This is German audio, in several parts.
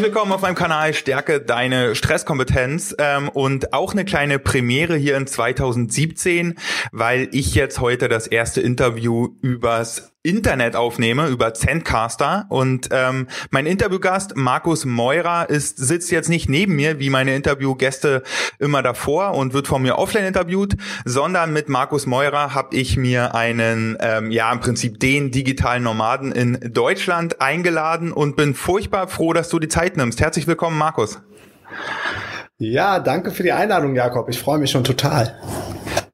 Herzlich willkommen auf meinem Kanal Stärke deine Stresskompetenz. Ähm, und auch eine kleine Premiere hier in 2017, weil ich jetzt heute das erste Interview übers Internet aufnehme über Zencaster und ähm, mein Interviewgast Markus Meurer ist sitzt jetzt nicht neben mir wie meine Interviewgäste immer davor und wird von mir offline interviewt, sondern mit Markus Meurer habe ich mir einen ähm, ja im Prinzip den digitalen Nomaden in Deutschland eingeladen und bin furchtbar froh, dass du die Zeit nimmst. Herzlich willkommen, Markus. Ja, danke für die Einladung, Jakob. Ich freue mich schon total.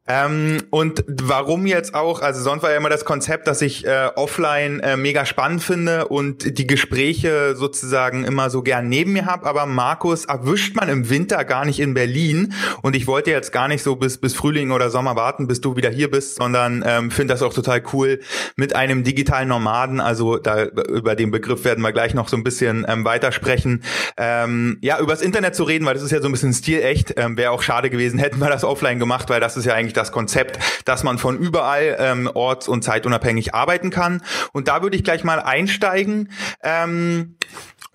Ähm, und warum jetzt auch, also sonst war ja immer das Konzept, dass ich äh, offline äh, mega spannend finde und die Gespräche sozusagen immer so gern neben mir habe, aber Markus erwischt man im Winter gar nicht in Berlin. Und ich wollte jetzt gar nicht so bis, bis Frühling oder Sommer warten, bis du wieder hier bist, sondern ähm, finde das auch total cool mit einem digitalen Nomaden, also da über den Begriff werden wir gleich noch so ein bisschen ähm, weitersprechen, ähm, ja, übers Internet zu reden, weil das ist ja so ein bisschen stilecht, ähm, wäre auch schade gewesen, hätten wir das offline gemacht, weil das ist ja eigentlich das Konzept, dass man von überall ähm, orts- und zeitunabhängig arbeiten kann. Und da würde ich gleich mal einsteigen. Ähm,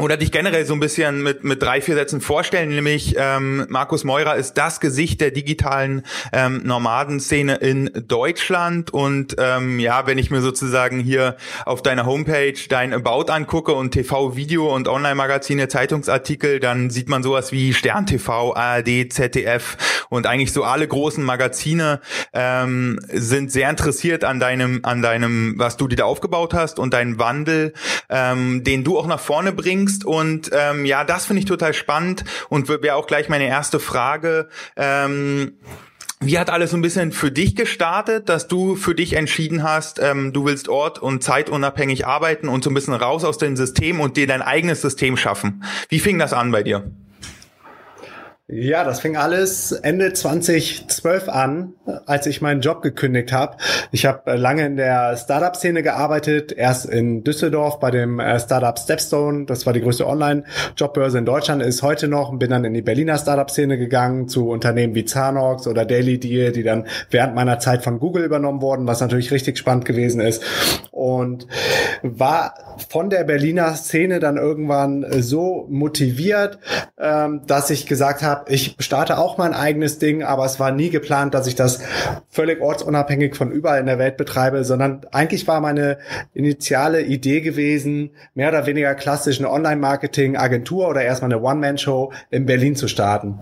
oder dich generell so ein bisschen mit, mit drei, vier Sätzen vorstellen, nämlich ähm, Markus Meurer ist das Gesicht der digitalen ähm, Nomadenszene in Deutschland. Und ähm, ja, wenn ich mir sozusagen hier auf deiner Homepage dein About angucke und TV, Video und Online-Magazine, Zeitungsartikel, dann sieht man sowas wie Stern TV, ARD, ZDF und eigentlich so alle großen Magazine ähm, sind sehr interessiert an deinem, an deinem, was du dir da aufgebaut hast und deinen Wandel, ähm, den du auch nach vorne bringst bringst. Und ähm, ja, das finde ich total spannend und wäre auch gleich meine erste Frage. Ähm, wie hat alles so ein bisschen für dich gestartet, dass du für dich entschieden hast, ähm, du willst ort- und zeitunabhängig arbeiten und so ein bisschen raus aus dem System und dir dein eigenes System schaffen? Wie fing das an bei dir? Ja, das fing alles Ende 2012 an, als ich meinen Job gekündigt habe. Ich habe äh, lange in der Startup-Szene gearbeitet, erst in Düsseldorf bei dem äh, Startup Stepstone. Das war die größte Online-Jobbörse in Deutschland, ist heute noch. Und bin dann in die Berliner Startup-Szene gegangen zu Unternehmen wie Zanox oder Daily Deal, die dann während meiner Zeit von Google übernommen wurden, was natürlich richtig spannend gewesen ist. Und war von der Berliner Szene dann irgendwann so motiviert, ähm, dass ich gesagt habe, ich starte auch mein eigenes Ding, aber es war nie geplant, dass ich das völlig ortsunabhängig von überall in der Welt betreibe, sondern eigentlich war meine initiale Idee gewesen, mehr oder weniger klassisch eine Online-Marketing-Agentur oder erstmal eine One-Man-Show in Berlin zu starten.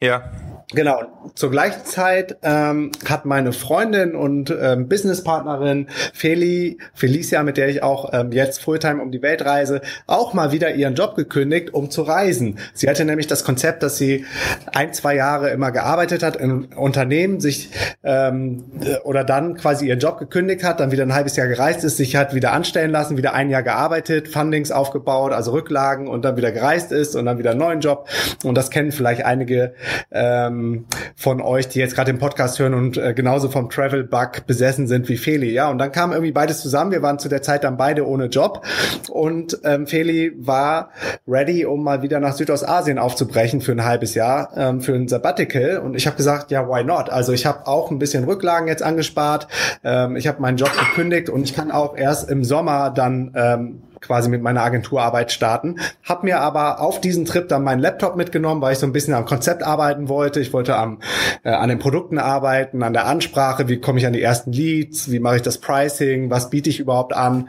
Ja. Genau. Zur gleichen Zeit ähm, hat meine Freundin und ähm, Businesspartnerin Feli, Felicia, mit der ich auch ähm, jetzt Fulltime um die Welt reise, auch mal wieder ihren Job gekündigt, um zu reisen. Sie hatte nämlich das Konzept, dass sie ein, zwei Jahre immer gearbeitet hat in Unternehmen, sich ähm, oder dann quasi ihren Job gekündigt hat, dann wieder ein halbes Jahr gereist ist, sich hat wieder anstellen lassen, wieder ein Jahr gearbeitet, Fundings aufgebaut, also Rücklagen und dann wieder gereist ist und dann wieder einen neuen Job. Und das kennen vielleicht einige ähm, ähm, von euch, die jetzt gerade den Podcast hören und äh, genauso vom Travel Bug besessen sind wie Feli. Ja, und dann kam irgendwie beides zusammen. Wir waren zu der Zeit dann beide ohne Job und ähm, Feli war ready, um mal wieder nach Südostasien aufzubrechen für ein halbes Jahr, ähm, für ein Sabbatical. Und ich habe gesagt, ja, why not? Also ich habe auch ein bisschen Rücklagen jetzt angespart. Ähm, ich habe meinen Job gekündigt und ich kann auch erst im Sommer dann ähm, quasi mit meiner Agenturarbeit starten. Hab mir aber auf diesen Trip dann meinen Laptop mitgenommen, weil ich so ein bisschen am Konzept arbeiten wollte. Ich wollte am, äh, an den Produkten arbeiten, an der Ansprache, wie komme ich an die ersten Leads, wie mache ich das Pricing, was biete ich überhaupt an.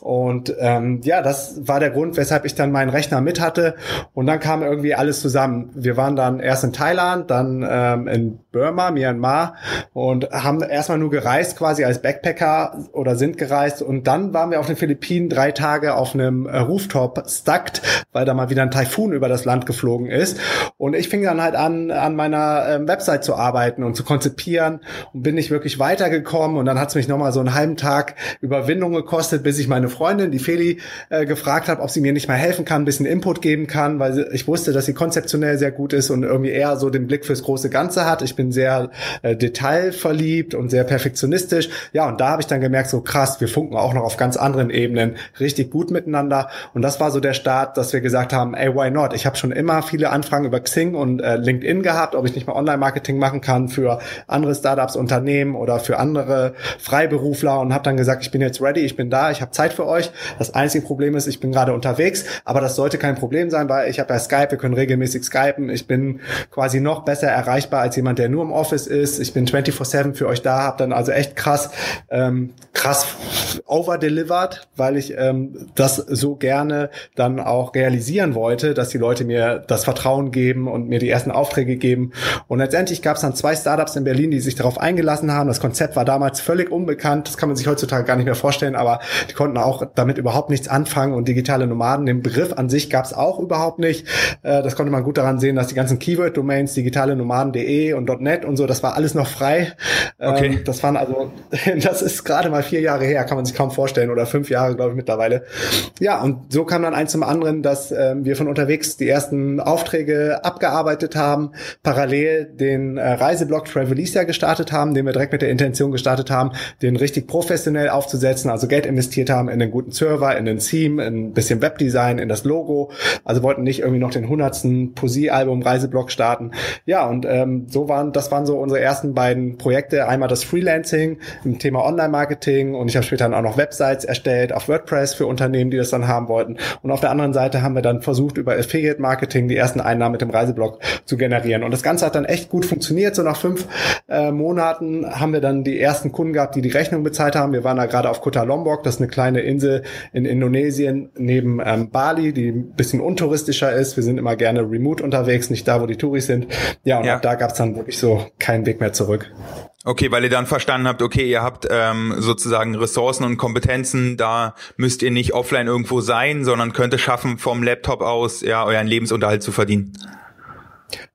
Und ähm, ja, das war der Grund, weshalb ich dann meinen Rechner mit hatte. Und dann kam irgendwie alles zusammen. Wir waren dann erst in Thailand, dann ähm, in Burma, Myanmar und haben erstmal nur gereist quasi als Backpacker oder sind gereist und dann waren wir auf den Philippinen drei Tage auf einem äh, Rooftop stuckt, weil da mal wieder ein Taifun über das Land geflogen ist und ich fing dann halt an, an meiner ähm, Website zu arbeiten und zu konzipieren und bin nicht wirklich weitergekommen und dann hat es mich nochmal so einen halben Tag Überwindung gekostet, bis ich meine Freundin, die Feli, äh, gefragt habe, ob sie mir nicht mal helfen kann, ein bisschen Input geben kann, weil ich wusste, dass sie konzeptionell sehr gut ist und irgendwie eher so den Blick fürs große Ganze hat. Ich bin sehr äh, detailverliebt und sehr perfektionistisch. Ja, und da habe ich dann gemerkt, so krass, wir funken auch noch auf ganz anderen Ebenen richtig gut miteinander. Und das war so der Start, dass wir gesagt haben, ey, why not? Ich habe schon immer viele Anfragen über Xing und äh, LinkedIn gehabt, ob ich nicht mal Online-Marketing machen kann für andere Startups, Unternehmen oder für andere Freiberufler und habe dann gesagt, ich bin jetzt ready, ich bin da, ich habe Zeit für euch. Das einzige Problem ist, ich bin gerade unterwegs, aber das sollte kein Problem sein, weil ich habe ja Skype, wir können regelmäßig skypen. Ich bin quasi noch besser erreichbar als jemand, der nur im Office ist. Ich bin 24/7 für euch da, habe dann also echt krass ähm, krass overdelivered, weil ich ähm, das so gerne dann auch realisieren wollte, dass die Leute mir das Vertrauen geben und mir die ersten Aufträge geben. Und letztendlich gab es dann zwei Startups in Berlin, die sich darauf eingelassen haben. Das Konzept war damals völlig unbekannt. Das kann man sich heutzutage gar nicht mehr vorstellen, aber die konnten auch damit überhaupt nichts anfangen. Und digitale Nomaden, den Begriff an sich gab es auch überhaupt nicht. Äh, das konnte man gut daran sehen, dass die ganzen Keyword-Domains, digitale Nomaden.de und .net und so, das war alles noch frei. Ähm, okay. Das waren also, das ist gerade mal vier Jahre her, kann man sich kaum vorstellen, oder fünf Jahre, glaube ich, mittlerweile. Ja, und so kam dann eins zum anderen, dass ähm, wir von unterwegs die ersten Aufträge abgearbeitet haben, parallel den äh, Reiseblog Travelicia gestartet haben, den wir direkt mit der Intention gestartet haben, den richtig professionell aufzusetzen, also Geld investiert haben in einen guten Server, in den Theme, in ein bisschen Webdesign, in das Logo. Also wollten nicht irgendwie noch den hundertsten Poesie-Album Reiseblog starten. Ja, und ähm, so waren, das waren so unsere ersten beiden Projekte. Einmal das Freelancing im Thema Online-Marketing und ich habe später dann auch noch Websites erstellt auf WordPress für Unternehmen, die das dann haben wollten. Und auf der anderen Seite haben wir dann versucht, über Affiliate-Marketing die ersten Einnahmen mit dem Reiseblog zu generieren. Und das Ganze hat dann echt gut funktioniert. So nach fünf äh, Monaten haben wir dann die ersten Kunden gehabt, die die Rechnung bezahlt haben. Wir waren da gerade auf Kota Lombok, das ist eine kleine Insel in Indonesien neben ähm, Bali, die ein bisschen untouristischer ist. Wir sind immer gerne remote unterwegs, nicht da, wo die Touris sind. Ja, und ja. ab da gab es dann wirklich so keinen Weg mehr zurück. Okay, weil ihr dann verstanden habt, okay, ihr habt ähm, sozusagen Ressourcen und Kompetenzen, da müsst ihr nicht offline irgendwo sein, sondern könnt es schaffen, vom Laptop aus ja euren Lebensunterhalt zu verdienen.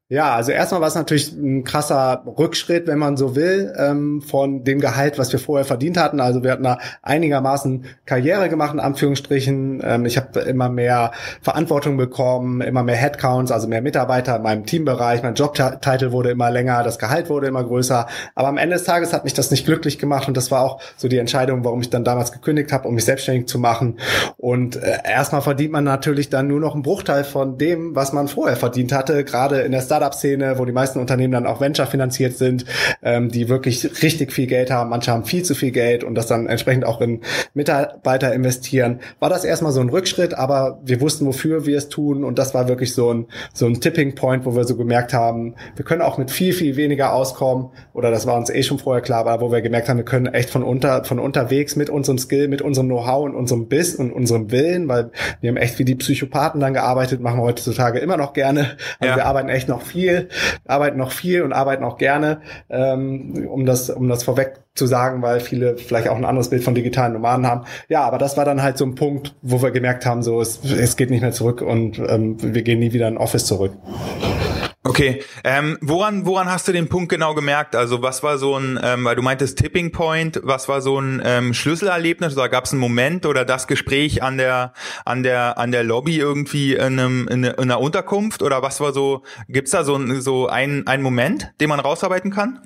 Ja, also erstmal war es natürlich ein krasser Rückschritt, wenn man so will, ähm, von dem Gehalt, was wir vorher verdient hatten. Also wir hatten da einigermaßen Karriere gemacht, in Anführungsstrichen. Ähm, ich habe immer mehr Verantwortung bekommen, immer mehr Headcounts, also mehr Mitarbeiter in meinem Teambereich. Mein Jobtitel wurde immer länger, das Gehalt wurde immer größer. Aber am Ende des Tages hat mich das nicht glücklich gemacht und das war auch so die Entscheidung, warum ich dann damals gekündigt habe, um mich selbstständig zu machen. Und äh, erstmal verdient man natürlich dann nur noch einen Bruchteil von dem, was man vorher verdient hatte, gerade in der Startup-Szene, wo die meisten Unternehmen dann auch Venture finanziert sind, ähm, die wirklich richtig viel Geld haben. Manche haben viel zu viel Geld und das dann entsprechend auch in Mitarbeiter investieren. War das erstmal so ein Rückschritt, aber wir wussten, wofür wir es tun und das war wirklich so ein, so ein Tipping Point, wo wir so gemerkt haben, wir können auch mit viel, viel weniger auskommen oder das war uns eh schon vorher klar, aber wo wir gemerkt haben, wir können echt von unter, von unterwegs mit unserem Skill, mit unserem Know-how und unserem Biss und unserem Willen, weil wir haben echt wie die Psychopathen dann gearbeitet, machen wir heutzutage immer noch gerne. Also ja. wir arbeiten echt noch viel, arbeiten noch viel und arbeiten auch gerne, ähm, um das, um das vorweg zu sagen, weil viele vielleicht auch ein anderes Bild von digitalen Nomaden haben. Ja, aber das war dann halt so ein Punkt, wo wir gemerkt haben, so es, es geht nicht mehr zurück und ähm, wir gehen nie wieder in Office zurück. Okay, ähm, woran woran hast du den Punkt genau gemerkt? Also was war so ein, ähm, weil du meintest Tipping Point, was war so ein ähm, Schlüsselerlebnis oder gab es einen Moment oder das Gespräch an der an der an der Lobby irgendwie in, einem, in, in einer Unterkunft oder was war so? Gibt's da so so ein ein Moment, den man rausarbeiten kann?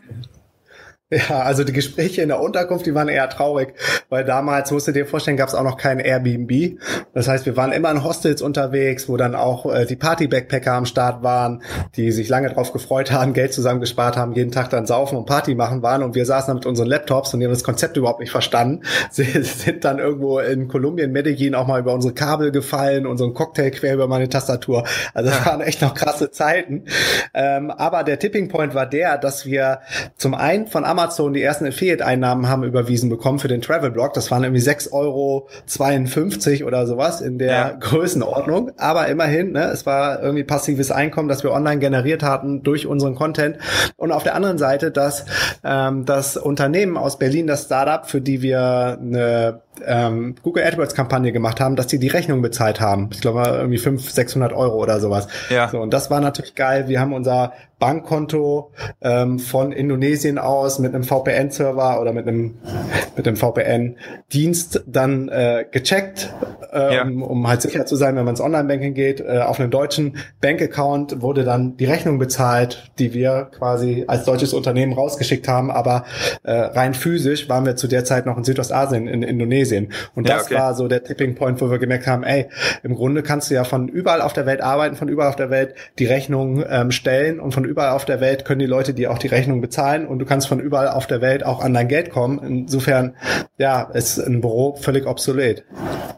Ja, also die Gespräche in der Unterkunft, die waren eher traurig, weil damals, musst du dir vorstellen, gab es auch noch kein Airbnb. Das heißt, wir waren immer in Hostels unterwegs, wo dann auch äh, die Party-Backpacker am Start waren, die sich lange drauf gefreut haben, Geld zusammengespart haben, jeden Tag dann saufen und Party machen waren und wir saßen dann mit unseren Laptops und die haben das Konzept überhaupt nicht verstanden. Sie sind dann irgendwo in Kolumbien, Medellin auch mal über unsere Kabel gefallen ein Cocktail quer über meine Tastatur. Also das waren echt noch krasse Zeiten. Ähm, aber der Tipping Point war der, dass wir zum einen von Amazon Amazon die ersten Affiliate-Einnahmen haben überwiesen bekommen für den Travel-Blog. Das waren irgendwie 6,52 Euro oder sowas in der ja. Größenordnung. Aber immerhin, ne, es war irgendwie passives Einkommen, das wir online generiert hatten durch unseren Content. Und auf der anderen Seite, dass ähm, das Unternehmen aus Berlin, das Startup, für die wir eine ähm, Google AdWords Kampagne gemacht haben, dass die die Rechnung bezahlt haben. Ich glaube irgendwie 500, 600 Euro oder sowas. Ja. So, und das war natürlich geil. Wir haben unser Bankkonto ähm, von Indonesien aus mit einem VPN-Server oder mit einem mit einem VPN-Dienst dann äh, gecheckt, äh, ja. um, um halt sicher zu sein, wenn man ins Online-Banking geht. Äh, auf einem deutschen Bankaccount wurde dann die Rechnung bezahlt, die wir quasi als deutsches Unternehmen rausgeschickt haben, aber äh, rein physisch waren wir zu der Zeit noch in Südostasien, in Indonesien. Und das ja, okay. war so der Tipping Point, wo wir gemerkt haben, ey, im Grunde kannst du ja von überall auf der Welt arbeiten, von überall auf der Welt die Rechnung ähm, stellen und von überall auf der Welt können die Leute dir auch die Rechnung bezahlen und du kannst von überall auf der Welt auch an dein Geld kommen. Insofern, ja, ist ein Büro völlig obsolet.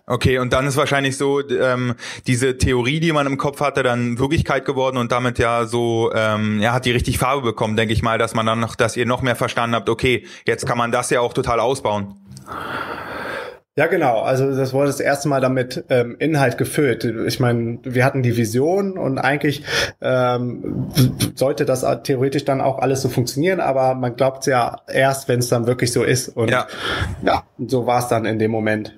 Okay, und dann ist wahrscheinlich so ähm, diese Theorie, die man im Kopf hatte, dann Wirklichkeit geworden und damit ja so, ähm, ja, hat die richtig Farbe bekommen, denke ich mal, dass man dann noch, dass ihr noch mehr verstanden habt, okay, jetzt kann man das ja auch total ausbauen. Ja, genau. Also das wurde das erste Mal damit ähm, Inhalt gefüllt. Ich meine, wir hatten die Vision und eigentlich ähm, sollte das theoretisch dann auch alles so funktionieren, aber man glaubt ja erst, wenn es dann wirklich so ist. Und ja, ja so war es dann in dem Moment.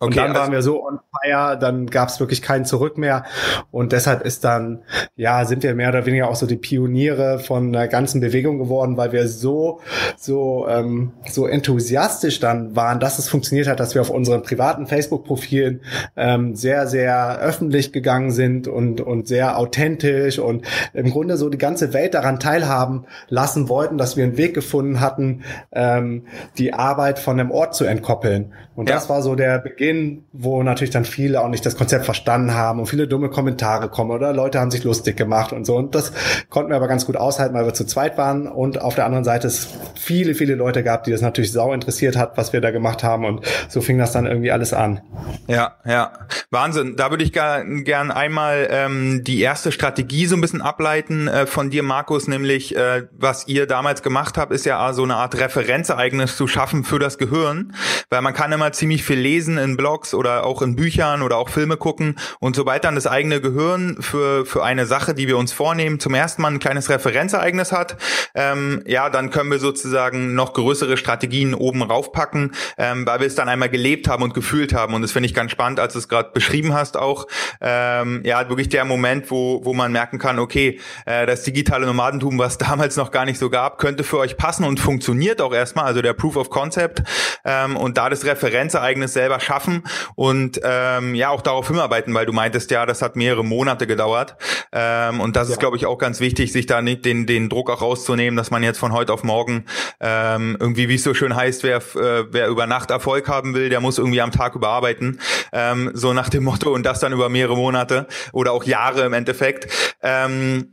Okay, und dann also waren wir so on fire, dann gab es wirklich kein Zurück mehr. Und deshalb ist dann, ja, sind wir mehr oder weniger auch so die Pioniere von der ganzen Bewegung geworden, weil wir so, so, ähm, so enthusiastisch dann waren, dass es funktioniert hat, dass wir auf unseren privaten Facebook-Profilen ähm, sehr, sehr öffentlich gegangen sind und, und sehr authentisch und im Grunde so die ganze Welt daran teilhaben lassen wollten, dass wir einen Weg gefunden hatten, ähm, die Arbeit von dem Ort zu entkoppeln. Und ja. das war so der Beginn, wo natürlich dann viele auch nicht das Konzept verstanden haben und viele dumme Kommentare kommen oder Leute haben sich lustig gemacht und so. Und das konnten wir aber ganz gut aushalten, weil wir zu zweit waren und auf der anderen Seite es viele, viele Leute gab, die das natürlich sau interessiert hat, was wir da gemacht haben und so fing das dann irgendwie alles an. Ja, ja. Wahnsinn. Da würde ich gern, einmal ähm, die erste Strategie so ein bisschen ableiten äh, von dir, Markus, nämlich äh, was ihr damals gemacht habt, ist ja so eine Art Referenzereignis zu schaffen für das Gehirn, weil man kann immer ziemlich viel lesen in Blogs oder auch in Büchern oder auch Filme gucken und sobald dann das eigene Gehirn für, für eine Sache, die wir uns vornehmen, zum ersten Mal ein kleines Referenzereignis hat, ähm, ja, dann können wir sozusagen noch größere Strategien oben raufpacken, ähm, weil wir es dann einmal gelebt haben und gefühlt haben und das finde ich ganz spannend, als du es gerade beschrieben hast auch, ähm, ja, wirklich der Moment, wo, wo man merken kann, okay, äh, das digitale Nomadentum, was damals noch gar nicht so gab, könnte für euch passen und funktioniert auch erstmal, also der Proof of Concept ähm, und da das Referenz Referenzereignis selber schaffen und ähm, ja auch darauf hinarbeiten, weil du meintest ja, das hat mehrere Monate gedauert. Ähm, und das ja. ist, glaube ich, auch ganz wichtig, sich da nicht den, den Druck auch rauszunehmen, dass man jetzt von heute auf morgen ähm, irgendwie, wie es so schön heißt, wer, äh, wer über Nacht Erfolg haben will, der muss irgendwie am Tag überarbeiten. Ähm, so nach dem Motto und das dann über mehrere Monate oder auch Jahre im Endeffekt. Ähm,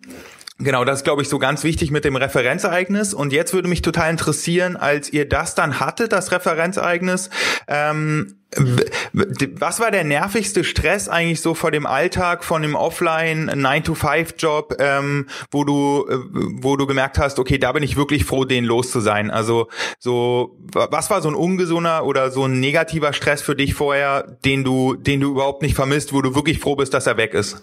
Genau, das ist, glaube ich, so ganz wichtig mit dem Referenzereignis. Und jetzt würde mich total interessieren, als ihr das dann hattet, das Referenzereignis, ähm, was war der nervigste Stress eigentlich so vor dem Alltag von dem Offline 9-to-5-Job, ähm, wo du, äh, wo du gemerkt hast, okay, da bin ich wirklich froh, den los zu sein. Also so, was war so ein ungesunder oder so ein negativer Stress für dich vorher, den du, den du überhaupt nicht vermisst, wo du wirklich froh bist, dass er weg ist?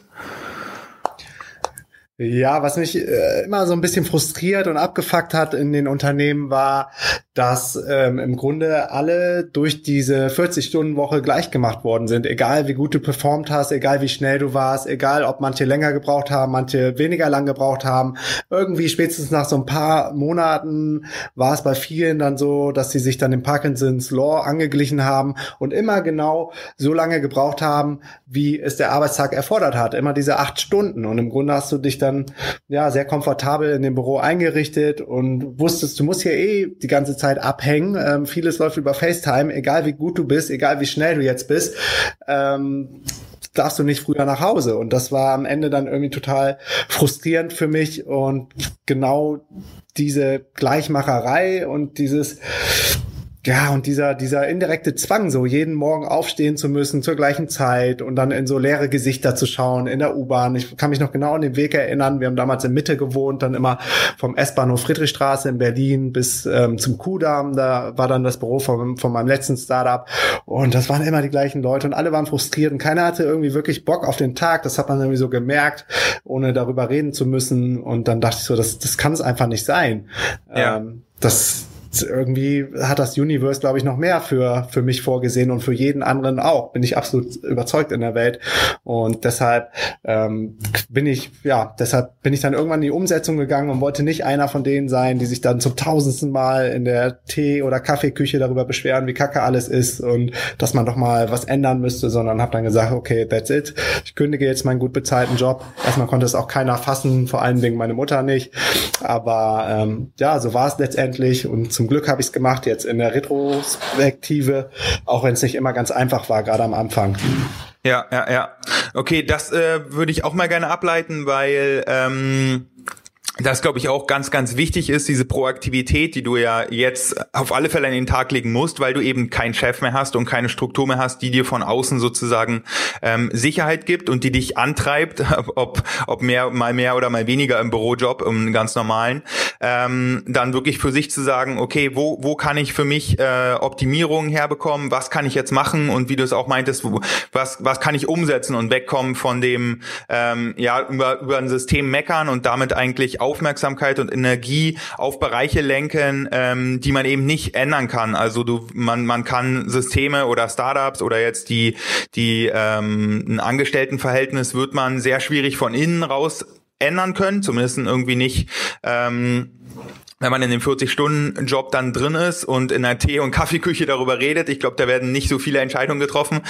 Ja, was mich äh, immer so ein bisschen frustriert und abgefuckt hat in den Unternehmen war, dass ähm, im Grunde alle durch diese 40-Stunden-Woche gleich gemacht worden sind. Egal wie gut du performt hast, egal wie schnell du warst, egal ob manche länger gebraucht haben, manche weniger lang gebraucht haben. Irgendwie spätestens nach so ein paar Monaten war es bei vielen dann so, dass sie sich dann im Parkinson's Law angeglichen haben und immer genau so lange gebraucht haben, wie es der Arbeitstag erfordert hat. Immer diese acht Stunden. Und im Grunde hast du dich dann dann ja sehr komfortabel in dem Büro eingerichtet und wusstest, du musst hier eh die ganze Zeit abhängen. Ähm, vieles läuft über FaceTime, egal wie gut du bist, egal wie schnell du jetzt bist. Ähm, darfst du nicht früher nach Hause. Und das war am Ende dann irgendwie total frustrierend für mich und genau diese Gleichmacherei und dieses ja, und dieser, dieser indirekte Zwang, so jeden Morgen aufstehen zu müssen zur gleichen Zeit und dann in so leere Gesichter zu schauen in der U-Bahn. Ich kann mich noch genau an den Weg erinnern. Wir haben damals in Mitte gewohnt, dann immer vom S-Bahnhof Friedrichstraße in Berlin bis ähm, zum Kudamm. Da war dann das Büro von, von meinem letzten Startup. Und das waren immer die gleichen Leute und alle waren frustriert und keiner hatte irgendwie wirklich Bock auf den Tag. Das hat man irgendwie so gemerkt, ohne darüber reden zu müssen. Und dann dachte ich so, das, das kann es einfach nicht sein. Ja. Ähm, das, irgendwie hat das Universe, glaube ich, noch mehr für, für mich vorgesehen und für jeden anderen auch. Bin ich absolut überzeugt in der Welt. Und deshalb ähm, bin ich, ja, deshalb bin ich dann irgendwann in die Umsetzung gegangen und wollte nicht einer von denen sein, die sich dann zum tausendsten Mal in der Tee- oder Kaffeeküche darüber beschweren, wie kacke alles ist und dass man doch mal was ändern müsste, sondern habe dann gesagt, okay, that's it. Ich kündige jetzt meinen gut bezahlten Job. Erstmal konnte es auch keiner fassen, vor allen Dingen meine Mutter nicht. Aber ähm, ja, so war es letztendlich und zum Glück habe ich es gemacht jetzt in der Retrospektive, auch wenn es nicht immer ganz einfach war, gerade am Anfang. Ja, ja, ja. Okay, das äh, würde ich auch mal gerne ableiten, weil ähm, das glaube ich auch ganz, ganz wichtig ist, diese Proaktivität, die du ja jetzt auf alle Fälle an den Tag legen musst, weil du eben keinen Chef mehr hast und keine Struktur mehr hast, die dir von außen sozusagen ähm, Sicherheit gibt und die dich antreibt, ob, ob mehr, mal mehr oder mal weniger im Bürojob, im ganz normalen, ähm, dann wirklich für sich zu sagen, okay, wo, wo kann ich für mich äh, Optimierungen herbekommen, was kann ich jetzt machen? Und wie du es auch meintest, wo, was, was kann ich umsetzen und wegkommen von dem, ähm, ja, über, über ein System meckern und damit eigentlich Aufmerksamkeit und Energie auf Bereiche lenken, ähm, die man eben nicht ändern kann. Also du, man, man kann Systeme oder Startups oder jetzt die, die ähm, ein Angestelltenverhältnis wird man sehr schwierig von innen raus ändern können, zumindest irgendwie nicht ähm, wenn man in dem 40-Stunden-Job dann drin ist und in der Tee- und Kaffeeküche darüber redet, ich glaube, da werden nicht so viele Entscheidungen getroffen.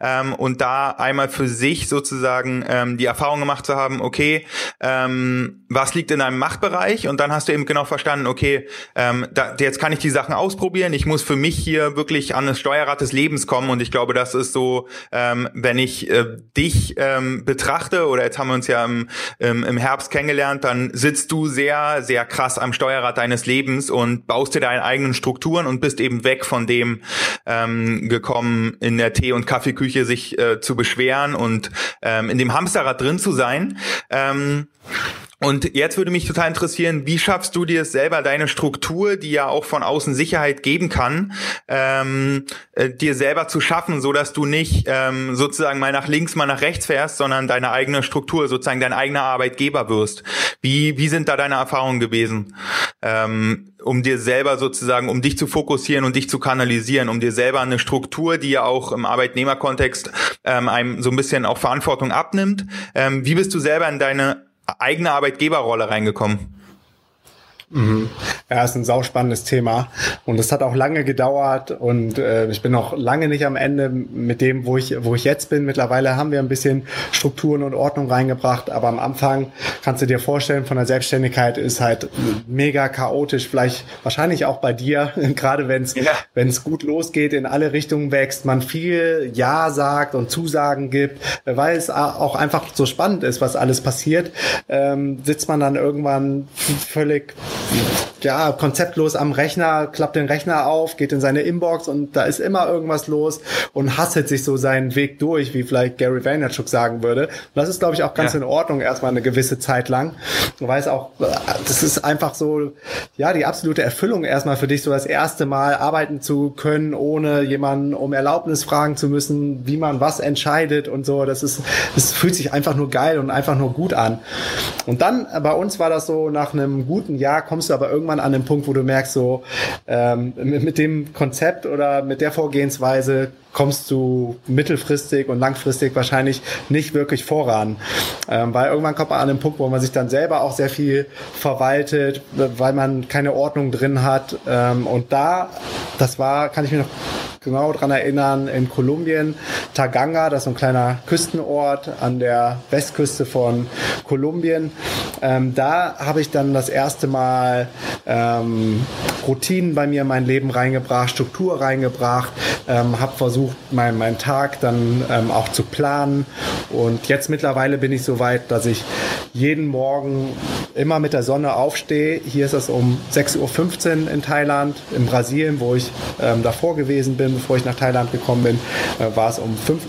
Ähm, und da einmal für sich sozusagen ähm, die Erfahrung gemacht zu haben, okay, ähm, was liegt in einem Machtbereich? Und dann hast du eben genau verstanden, okay, ähm, da, jetzt kann ich die Sachen ausprobieren. Ich muss für mich hier wirklich an das Steuerrad des Lebens kommen. Und ich glaube, das ist so, ähm, wenn ich äh, dich ähm, betrachte, oder jetzt haben wir uns ja im, im, im Herbst kennengelernt, dann sitzt du sehr, sehr krass am Steuerrad deines Lebens und baust dir deine eigenen Strukturen und bist eben weg von dem ähm, gekommen, in der Tee- und Kaffeeküche sich äh, zu beschweren und ähm, in dem Hamsterrad drin zu sein. Ähm, und jetzt würde mich total interessieren, wie schaffst du dir selber deine Struktur, die ja auch von außen Sicherheit geben kann, ähm, äh, dir selber zu schaffen, so dass du nicht ähm, sozusagen mal nach links, mal nach rechts fährst, sondern deine eigene Struktur, sozusagen dein eigener Arbeitgeber wirst. Wie wie sind da deine Erfahrungen gewesen, ähm, um dir selber sozusagen, um dich zu fokussieren und dich zu kanalisieren, um dir selber eine Struktur, die ja auch im Arbeitnehmerkontext ähm, einem so ein bisschen auch Verantwortung abnimmt. Ähm, wie bist du selber in deine eigene Arbeitgeberrolle reingekommen? Mhm. Ja, ist ein sauspannendes Thema und es hat auch lange gedauert und äh, ich bin noch lange nicht am Ende mit dem, wo ich, wo ich jetzt bin. Mittlerweile haben wir ein bisschen Strukturen und Ordnung reingebracht, aber am Anfang kannst du dir vorstellen, von der Selbstständigkeit ist halt mega chaotisch, vielleicht wahrscheinlich auch bei dir, gerade wenn es ja. wenn es gut losgeht, in alle Richtungen wächst, man viel Ja sagt und Zusagen gibt, weil es auch einfach so spannend ist, was alles passiert, ähm, sitzt man dann irgendwann völlig ja, konzeptlos am Rechner, klappt den Rechner auf, geht in seine Inbox und da ist immer irgendwas los und hasselt sich so seinen Weg durch, wie vielleicht Gary Vaynerchuk sagen würde. Und das ist, glaube ich, auch ganz ja. in Ordnung, erstmal eine gewisse Zeit lang. Du weißt auch, das ist einfach so, ja, die absolute Erfüllung erstmal für dich, so das erste Mal arbeiten zu können, ohne jemanden um Erlaubnis fragen zu müssen, wie man was entscheidet und so. Das ist, das fühlt sich einfach nur geil und einfach nur gut an. Und dann, bei uns war das so, nach einem guten Jahr kommst du aber irgendwann an den Punkt, wo du merkst, so ähm, mit, dem Konzept oder mit der Vorgehensweise kommst du mittelfristig und langfristig wahrscheinlich nicht wirklich voran. Ähm, weil irgendwann kommt man an den Punkt, wo man sich dann selber auch sehr viel verwaltet, weil man keine Ordnung drin hat. Ähm, und da, das war, kann ich mir noch genau dran erinnern, in Kolumbien, Taganga, das ist ein kleiner Küstenort an der Westküste von Kolumbien. Ähm, da habe ich dann das erste Mal ähm, Routinen bei mir in mein Leben reingebracht, Struktur reingebracht, ähm, habe versucht, meinen mein Tag dann ähm, auch zu planen. Und jetzt mittlerweile bin ich so weit, dass ich jeden Morgen immer mit der Sonne aufstehe. Hier ist es um 6.15 Uhr in Thailand. In Brasilien, wo ich ähm, davor gewesen bin, bevor ich nach Thailand gekommen bin, äh, war es um 5.30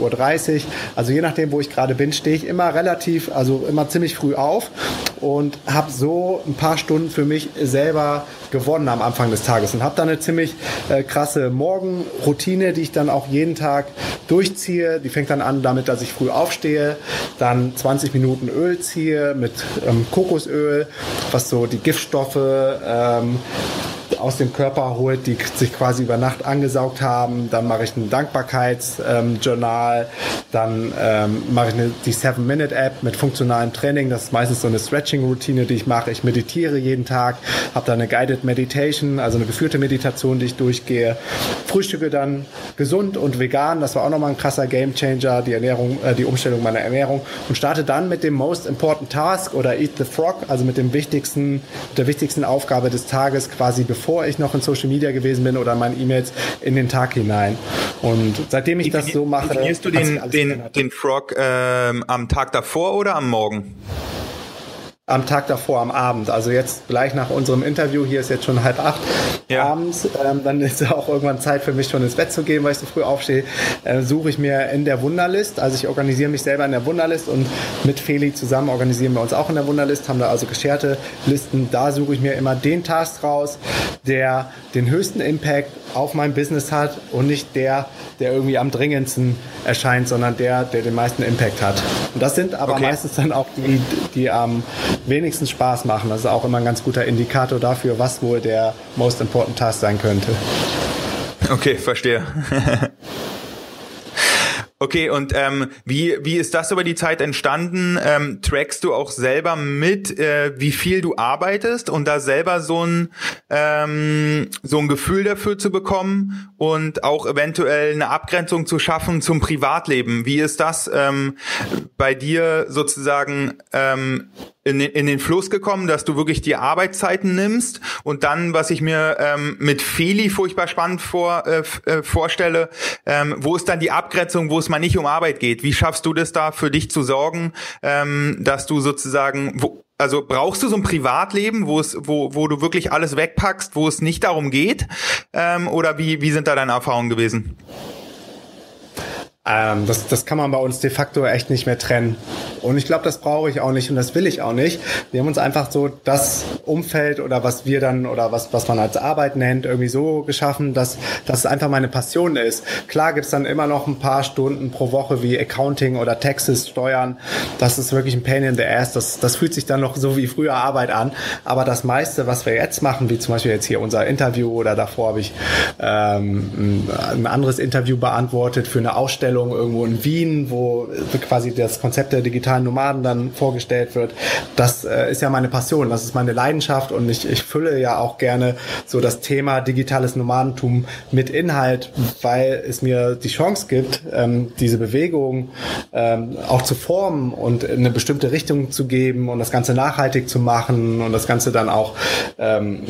Uhr. Also je nachdem, wo ich gerade bin, stehe ich immer relativ, also immer ziemlich früh auf und habe so ein paar Stunden für mich selber gewonnen am Anfang des Tages und habe dann eine ziemlich äh, krasse Morgenroutine, die ich dann auch jeden Tag durchziehe. Die fängt dann an damit, dass ich früh aufstehe, dann 20 Minuten Öl ziehe mit ähm, Kokosöl, was so die Giftstoffe ähm, aus dem Körper holt, die sich quasi über Nacht angesaugt haben. Dann mache ich ein Dankbarkeitsjournal. Dann ähm, mache ich eine, die 7-Minute-App mit funktionalem Training. Das ist meistens so eine Stretching-Routine, die ich mache. Ich meditiere jeden Tag, habe dann eine Guided Meditation, also eine geführte Meditation, die ich durchgehe. Frühstücke dann gesund und vegan. Das war auch nochmal ein krasser Gamechanger, die Ernährung, äh, die Umstellung meiner Ernährung. Und starte dann mit dem Most Important Task oder Eat the Frog, also mit dem wichtigsten, der wichtigsten Aufgabe des Tages, quasi bevor bevor ich noch in Social Media gewesen bin oder meine E-Mails in den Tag hinein. Und seitdem ich das so mache. Definierst du den, den, den Frog ähm, am Tag davor oder am Morgen? Am Tag davor, am Abend. Also jetzt gleich nach unserem Interview, hier ist jetzt schon halb acht ja. abends, ähm, dann ist auch irgendwann Zeit für mich schon ins Bett zu gehen, weil ich so früh aufstehe, äh, suche ich mir in der Wunderlist, also ich organisiere mich selber in der Wunderlist und mit Feli zusammen organisieren wir uns auch in der Wunderlist, haben da also gescherte Listen, da suche ich mir immer den Task raus, der den höchsten Impact auf mein Business hat und nicht der, der irgendwie am dringendsten erscheint, sondern der, der den meisten Impact hat. Und das sind aber okay. meistens dann auch die, die am wenigsten Spaß machen. Das ist auch immer ein ganz guter Indikator dafür, was wohl der most important task sein könnte. Okay, verstehe. Okay, und ähm, wie, wie ist das über die Zeit entstanden? Ähm, trackst du auch selber mit, äh, wie viel du arbeitest und da selber so ein, ähm, so ein Gefühl dafür zu bekommen und auch eventuell eine Abgrenzung zu schaffen zum Privatleben? Wie ist das ähm, bei dir sozusagen ähm, in den, in den Fluss gekommen, dass du wirklich die Arbeitszeiten nimmst und dann, was ich mir ähm, mit Feli furchtbar spannend vor, äh, äh, vorstelle, ähm, wo ist dann die Abgrenzung, wo es mal nicht um Arbeit geht? Wie schaffst du das da für dich zu sorgen, ähm, dass du sozusagen, wo, also brauchst du so ein Privatleben, wo es, wo, wo du wirklich alles wegpackst, wo es nicht darum geht? Ähm, oder wie, wie sind da deine Erfahrungen gewesen? Ähm, das, das kann man bei uns de facto echt nicht mehr trennen. Und ich glaube, das brauche ich auch nicht und das will ich auch nicht. Wir haben uns einfach so das Umfeld oder was wir dann oder was, was man als Arbeit nennt, irgendwie so geschaffen, dass, dass es einfach meine Passion ist. Klar gibt's dann immer noch ein paar Stunden pro Woche wie Accounting oder Taxes, Steuern. Das ist wirklich ein Pain in the Ass. Das, das fühlt sich dann noch so wie früher Arbeit an. Aber das meiste, was wir jetzt machen, wie zum Beispiel jetzt hier unser Interview oder davor habe ich ähm, ein anderes Interview beantwortet für eine Ausstellung Ausstellung irgendwo in Wien, wo quasi das Konzept der digitalen Nomaden dann vorgestellt wird. Das äh, ist ja meine Passion, das ist meine Leidenschaft und ich, ich fülle ja auch gerne so das Thema digitales Nomadentum mit Inhalt, weil es mir die Chance gibt, ähm, diese Bewegung ähm, auch zu formen und in eine bestimmte Richtung zu geben und das Ganze nachhaltig zu machen und das Ganze dann auch ähm,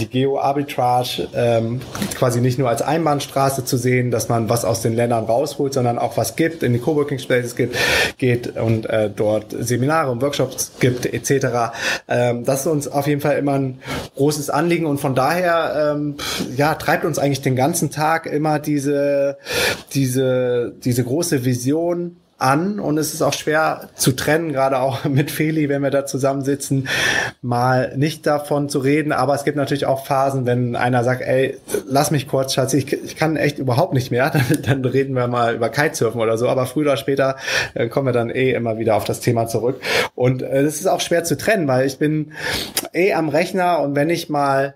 die Geo-Arbitrage ähm, quasi nicht nur als Einbahnstraße zu sehen, dass man was aus den Ländern rausholt, sondern sondern auch was gibt, in die Coworking Spaces gibt, geht und äh, dort Seminare und Workshops gibt etc. Ähm, das ist uns auf jeden Fall immer ein großes Anliegen und von daher ähm, ja treibt uns eigentlich den ganzen Tag immer diese diese diese große Vision an und es ist auch schwer zu trennen, gerade auch mit Feli, wenn wir da zusammensitzen, mal nicht davon zu reden. Aber es gibt natürlich auch Phasen, wenn einer sagt, ey, lass mich kurz, Schatz, ich, ich kann echt überhaupt nicht mehr, dann, dann reden wir mal über Kitesurfen oder so. Aber früher oder später äh, kommen wir dann eh immer wieder auf das Thema zurück. Und es äh, ist auch schwer zu trennen, weil ich bin eh am Rechner und wenn ich mal,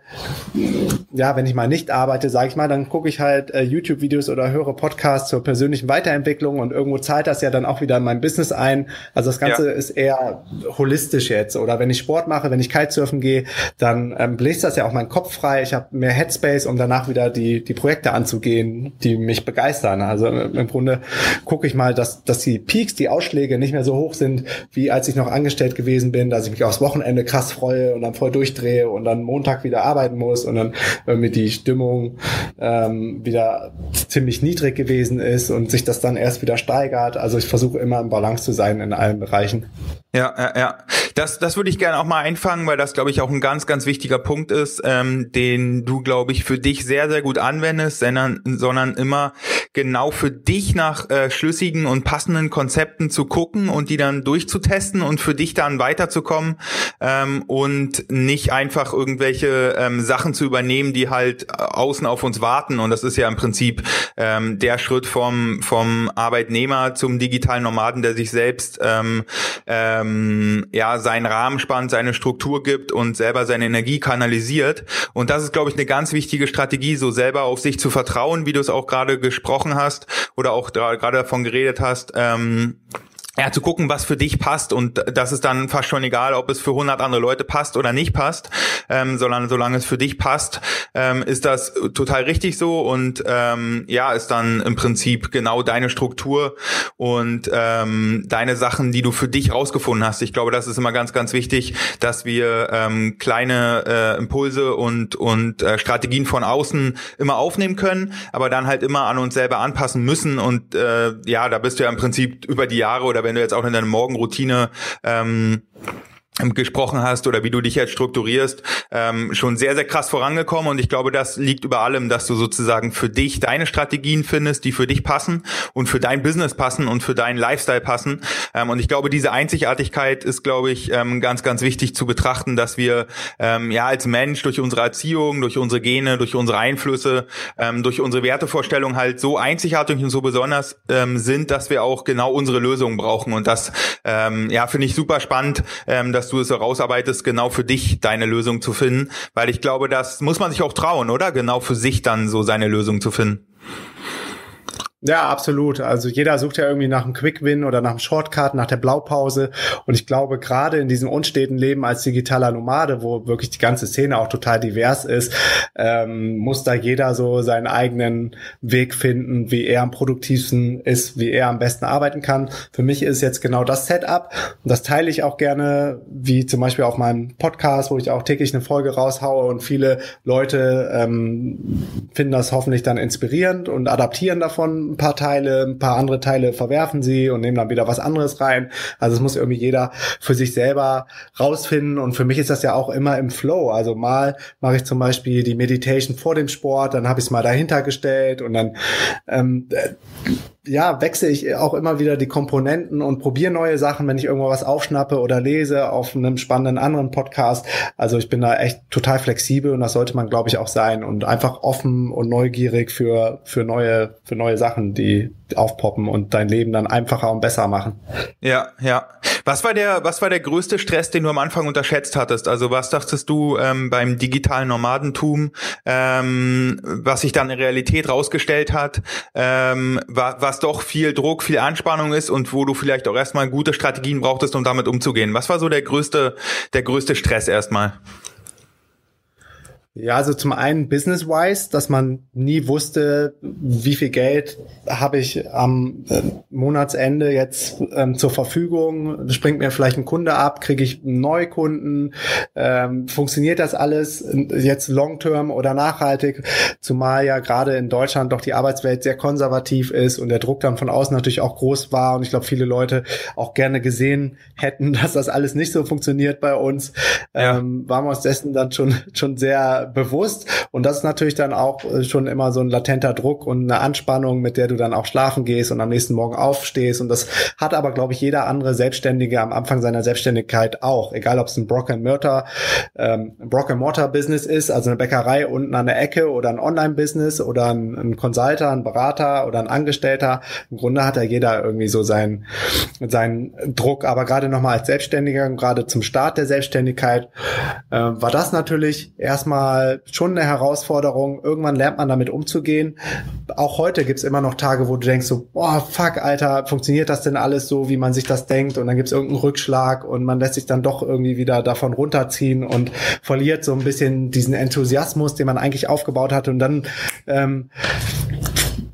ja, wenn ich mal nicht arbeite, sage ich mal, dann gucke ich halt äh, YouTube-Videos oder höre Podcasts zur persönlichen Weiterentwicklung und irgendwo zahlt das ja dann auch wieder in mein Business ein. Also das Ganze ja. ist eher holistisch jetzt. Oder wenn ich Sport mache, wenn ich Kitesurfen gehe, dann ähm, bläst das ja auch meinen Kopf frei. Ich habe mehr Headspace, um danach wieder die, die Projekte anzugehen, die mich begeistern. Also im Grunde gucke ich mal, dass, dass die Peaks, die Ausschläge nicht mehr so hoch sind, wie als ich noch angestellt gewesen bin, dass ich mich aufs Wochenende krass freue und dann voll durchdrehe und dann Montag wieder arbeiten muss und dann irgendwie die Stimmung ähm, wieder ziemlich niedrig gewesen ist und sich das dann erst wieder steigert. Also ich versuche immer im Balance zu sein in allen Bereichen. Ja, ja, ja. Das, das würde ich gerne auch mal einfangen, weil das, glaube ich, auch ein ganz, ganz wichtiger Punkt ist, ähm, den du, glaube ich, für dich sehr, sehr gut anwendest, sondern, sondern immer genau für dich nach äh, schlüssigen und passenden Konzepten zu gucken und die dann durchzutesten und für dich dann weiterzukommen ähm, und nicht einfach irgendwelche ähm, Sachen zu übernehmen, die halt äh, außen auf uns warten. Und das ist ja im Prinzip ähm, der Schritt vom, vom Arbeitnehmer zum digitalen Nomaden, der sich selbst ähm, ähm, ja seinen Rahmen spannt, seine Struktur gibt und selber seine Energie kanalisiert. Und das ist, glaube ich, eine ganz wichtige Strategie, so selber auf sich zu vertrauen, wie du es auch gerade gesprochen hast oder auch gerade davon geredet hast. Ähm, ja, zu gucken, was für dich passt und das ist dann fast schon egal, ob es für 100 andere Leute passt oder nicht passt, ähm, sondern solange es für dich passt, ähm, ist das total richtig so und ähm, ja, ist dann im Prinzip genau deine Struktur und ähm, deine Sachen, die du für dich rausgefunden hast. Ich glaube, das ist immer ganz, ganz wichtig, dass wir ähm, kleine äh, Impulse und und äh, Strategien von außen immer aufnehmen können, aber dann halt immer an uns selber anpassen müssen und äh, ja, da bist du ja im Prinzip über die Jahre oder wenn du jetzt auch in deiner Morgenroutine ähm, gesprochen hast oder wie du dich jetzt strukturierst, ähm, schon sehr, sehr krass vorangekommen. Und ich glaube, das liegt über allem, dass du sozusagen für dich deine Strategien findest, die für dich passen und für dein Business passen und für deinen Lifestyle passen. Ähm, und ich glaube, diese Einzigartigkeit ist, glaube ich, ähm, ganz, ganz wichtig zu betrachten, dass wir ähm, ja als Mensch durch unsere Erziehung, durch unsere Gene, durch unsere Einflüsse, ähm, durch unsere Wertevorstellung halt so einzigartig und so besonders ähm, sind, dass wir auch genau unsere Lösungen brauchen. Und das ähm, ja, finde ich super spannend, ähm, dass du es herausarbeitest, genau für dich deine Lösung zu finden, weil ich glaube, das muss man sich auch trauen, oder? Genau für sich dann so seine Lösung zu finden. Ja, absolut. Also jeder sucht ja irgendwie nach einem Quick-Win oder nach einem Shortcut, nach der Blaupause. Und ich glaube, gerade in diesem unsteten Leben als digitaler Nomade, wo wirklich die ganze Szene auch total divers ist, ähm, muss da jeder so seinen eigenen Weg finden, wie er am produktivsten ist, wie er am besten arbeiten kann. Für mich ist jetzt genau das Setup. Und das teile ich auch gerne, wie zum Beispiel auf meinem Podcast, wo ich auch täglich eine Folge raushaue und viele Leute ähm, finden das hoffentlich dann inspirierend und adaptieren davon ein paar Teile, ein paar andere Teile verwerfen sie und nehmen dann wieder was anderes rein. Also es muss irgendwie jeder für sich selber rausfinden und für mich ist das ja auch immer im Flow. Also mal mache ich zum Beispiel die Meditation vor dem Sport, dann habe ich es mal dahinter gestellt und dann ähm, ja, wechsle ich auch immer wieder die Komponenten und probiere neue Sachen, wenn ich irgendwo was aufschnappe oder lese auf einem spannenden anderen Podcast. Also ich bin da echt total flexibel und das sollte man, glaube ich, auch sein und einfach offen und neugierig für, für neue, für neue Sachen, die aufpoppen und dein Leben dann einfacher und besser machen. Ja, ja. Was war der, was war der größte Stress, den du am Anfang unterschätzt hattest? Also was dachtest du ähm, beim digitalen Nomadentum, ähm, was sich dann in Realität rausgestellt hat, ähm, war, was doch viel Druck, viel Anspannung ist und wo du vielleicht auch erstmal gute Strategien brauchtest, um damit umzugehen. Was war so der größte, der größte Stress erstmal? Ja, also zum einen business-wise, dass man nie wusste, wie viel Geld habe ich am äh, Monatsende jetzt ähm, zur Verfügung. Springt mir vielleicht ein Kunde ab, kriege ich einen Neukunden? Ähm, funktioniert das alles jetzt long-term oder nachhaltig? Zumal ja gerade in Deutschland doch die Arbeitswelt sehr konservativ ist und der Druck dann von außen natürlich auch groß war. Und ich glaube, viele Leute auch gerne gesehen hätten, dass das alles nicht so funktioniert bei uns. Ähm, waren wir uns dessen dann schon, schon sehr bewusst. Und das ist natürlich dann auch äh, schon immer so ein latenter Druck und eine Anspannung, mit der du dann auch schlafen gehst und am nächsten Morgen aufstehst. Und das hat aber, glaube ich, jeder andere Selbstständige am Anfang seiner Selbstständigkeit auch. Egal, ob es ein Brock Mortar, ähm, Brock Mortar Business ist, also eine Bäckerei unten an der Ecke oder ein Online-Business oder ein, ein Consulter, ein Berater oder ein Angestellter. Im Grunde hat ja jeder irgendwie so seinen, seinen Druck. Aber gerade nochmal als Selbstständiger, gerade zum Start der Selbstständigkeit, äh, war das natürlich erstmal manchmal schon eine Herausforderung. Irgendwann lernt man damit umzugehen. Auch heute gibt's immer noch Tage, wo du denkst so, boah, fuck, Alter, funktioniert das denn alles so, wie man sich das denkt? Und dann gibt's irgendeinen Rückschlag und man lässt sich dann doch irgendwie wieder davon runterziehen und verliert so ein bisschen diesen Enthusiasmus, den man eigentlich aufgebaut hatte. Und dann ähm,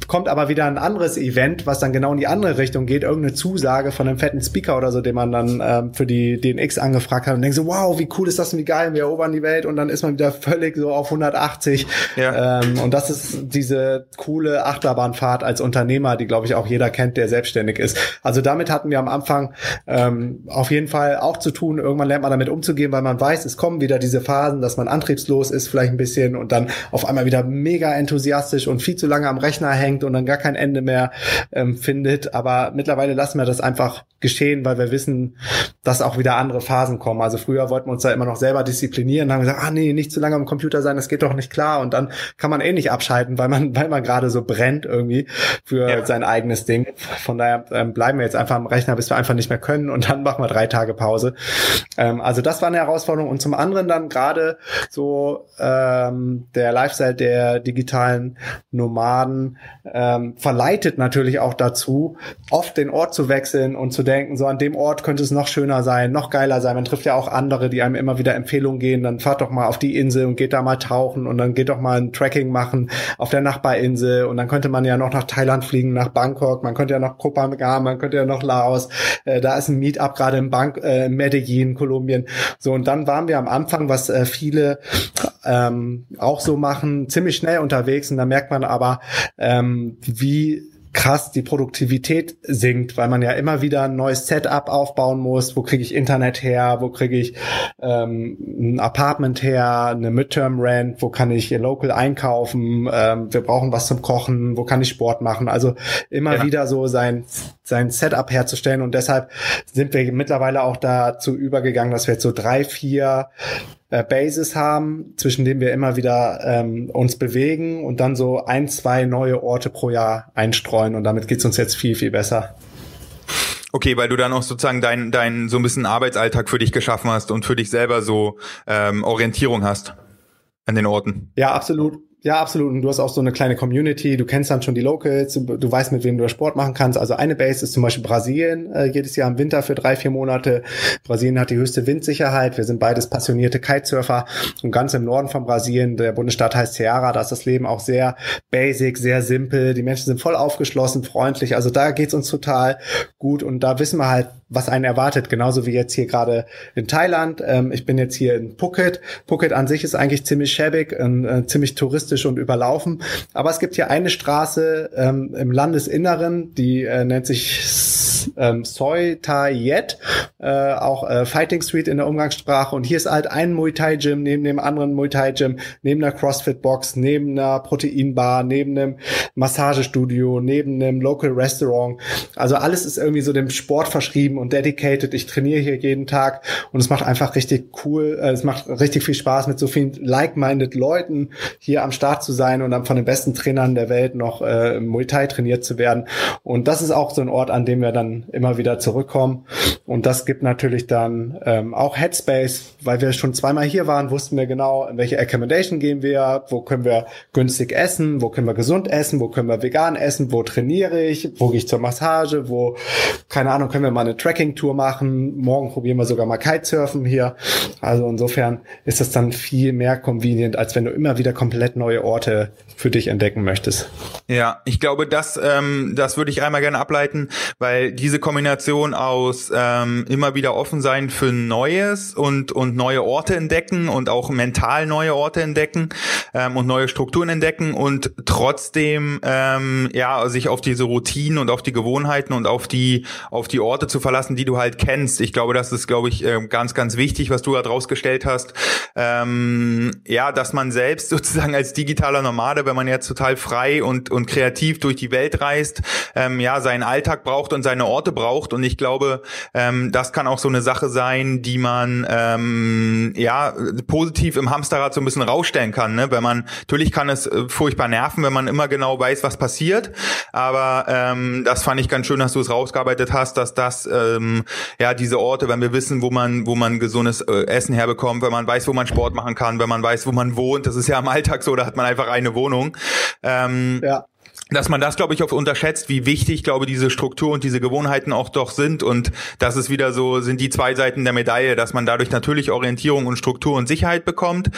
kommt aber wieder ein anderes Event, was dann genau in die andere Richtung geht, irgendeine Zusage von einem fetten Speaker oder so, den man dann ähm, für die DNX angefragt hat und denkt so, wow, wie cool ist das und wie geil, wir erobern die Welt und dann ist man wieder völlig so auf 180. Ja. Ähm, und das ist diese coole Achterbahnfahrt als Unternehmer, die, glaube ich, auch jeder kennt, der selbstständig ist. Also damit hatten wir am Anfang ähm, auf jeden Fall auch zu tun. Irgendwann lernt man damit umzugehen, weil man weiß, es kommen wieder diese Phasen, dass man antriebslos ist vielleicht ein bisschen und dann auf einmal wieder mega enthusiastisch und viel zu lange am Rechner hängt anfängt und dann gar kein Ende mehr ähm, findet. Aber mittlerweile lassen wir das einfach geschehen, weil wir wissen, dass auch wieder andere Phasen kommen. Also früher wollten wir uns da immer noch selber disziplinieren, haben gesagt, ah nee, nicht zu lange am Computer sein, das geht doch nicht klar. Und dann kann man eh nicht abschalten, weil man, weil man gerade so brennt irgendwie für ja. sein eigenes Ding. Von daher ähm, bleiben wir jetzt einfach am Rechner, bis wir einfach nicht mehr können und dann machen wir drei Tage Pause. Ähm, also das war eine Herausforderung. Und zum anderen dann gerade so ähm, der Lifestyle der digitalen Nomaden, ähm, verleitet natürlich auch dazu, oft den Ort zu wechseln und zu denken, so an dem Ort könnte es noch schöner sein, noch geiler sein. Man trifft ja auch andere, die einem immer wieder Empfehlungen gehen, dann fahrt doch mal auf die Insel und geht da mal tauchen und dann geht doch mal ein Tracking machen auf der Nachbarinsel und dann könnte man ja noch nach Thailand fliegen, nach Bangkok, man könnte ja noch Kopangam, man könnte ja noch Laos, äh, da ist ein Meetup gerade in Bank, äh, Medellin, Kolumbien. So und dann waren wir am Anfang, was äh, viele ähm, auch so machen, ziemlich schnell unterwegs und da merkt man aber, ähm, wie krass die Produktivität sinkt, weil man ja immer wieder ein neues Setup aufbauen muss. Wo kriege ich Internet her? Wo kriege ich ähm, ein Apartment her? Eine Midterm Rent? Wo kann ich local einkaufen? Ähm, wir brauchen was zum Kochen. Wo kann ich Sport machen? Also immer ja. wieder so sein sein Setup herzustellen und deshalb sind wir mittlerweile auch dazu übergegangen, dass wir jetzt so drei, vier äh, Bases haben, zwischen denen wir immer wieder ähm, uns bewegen und dann so ein, zwei neue Orte pro Jahr einstreuen und damit geht's uns jetzt viel, viel besser. Okay, weil du dann auch sozusagen dein, dein so ein bisschen Arbeitsalltag für dich geschaffen hast und für dich selber so ähm, Orientierung hast an den Orten. Ja, absolut. Ja, absolut. Und du hast auch so eine kleine Community. Du kennst dann schon die Locals. Du weißt, mit wem du Sport machen kannst. Also eine Base ist zum Beispiel Brasilien. Äh, jedes Jahr im Winter für drei, vier Monate. Brasilien hat die höchste Windsicherheit. Wir sind beides passionierte Kitesurfer. Und ganz im Norden von Brasilien, der Bundesstaat heißt Ceará, da ist das Leben auch sehr basic, sehr simpel. Die Menschen sind voll aufgeschlossen, freundlich. Also da geht's uns total gut. Und da wissen wir halt, was einen erwartet. Genauso wie jetzt hier gerade in Thailand. Ähm, ich bin jetzt hier in Phuket. Phuket an sich ist eigentlich ziemlich schäbig, äh, ziemlich touristisch und überlaufen. Aber es gibt hier eine Straße ähm, im Landesinneren, die äh, nennt sich ähm, Soi Thai Yet, äh, auch äh, Fighting Street in der Umgangssprache. Und hier ist halt ein Muay Thai Gym neben dem anderen Muay Thai Gym, neben einer CrossFit Box, neben einer Proteinbar, neben einem Massagestudio, neben einem Local Restaurant. Also alles ist irgendwie so dem Sport verschrieben und dedicated. Ich trainiere hier jeden Tag und es macht einfach richtig cool, äh, es macht richtig viel Spaß mit so vielen like-minded Leuten hier am Start zu sein und dann von den besten Trainern der Welt noch äh, Muay Thai trainiert zu werden. Und das ist auch so ein Ort, an dem wir dann immer wieder zurückkommen. Und das gibt natürlich dann ähm, auch Headspace, weil wir schon zweimal hier waren, wussten wir genau, in welche Accommodation gehen wir, wo können wir günstig essen, wo können wir gesund essen, wo können wir vegan essen, wo trainiere ich, wo gehe ich zur Massage, wo, keine Ahnung, können wir mal eine Tracking-Tour machen, morgen probieren wir sogar mal Kitesurfen hier. Also insofern ist das dann viel mehr convenient, als wenn du immer wieder komplett neu neue Orte für dich entdecken möchtest. Ja, ich glaube, das, ähm, das würde ich einmal gerne ableiten, weil diese Kombination aus ähm, immer wieder offen sein für Neues und, und neue Orte entdecken und auch mental neue Orte entdecken ähm, und neue Strukturen entdecken und trotzdem ähm, ja sich auf diese Routinen und auf die Gewohnheiten und auf die auf die Orte zu verlassen, die du halt kennst. Ich glaube, das ist, glaube ich, ähm, ganz, ganz wichtig, was du gerade rausgestellt hast. Ähm, ja, dass man selbst sozusagen als digitaler Nomade, wenn man jetzt total frei und, und kreativ durch die Welt reist, ähm, ja, seinen Alltag braucht und seine Orte braucht. Und ich glaube, ähm, das kann auch so eine Sache sein, die man ähm, ja positiv im Hamsterrad so ein bisschen rausstellen kann. Ne? Wenn man natürlich kann es äh, furchtbar nerven, wenn man immer genau weiß, was passiert. Aber ähm, das fand ich ganz schön, dass du es rausgearbeitet hast, dass das ähm, ja diese Orte, wenn wir wissen, wo man wo man gesundes äh, Essen herbekommt, wenn man weiß, wo man Sport machen kann, wenn man weiß, wo man wohnt. Das ist ja im Alltag so, da hat man einfach eine Wohnung. Ähm, ja dass man das, glaube ich, oft unterschätzt, wie wichtig, glaube diese Struktur und diese Gewohnheiten auch doch sind und das ist wieder so, sind die zwei Seiten der Medaille, dass man dadurch natürlich Orientierung und Struktur und Sicherheit bekommt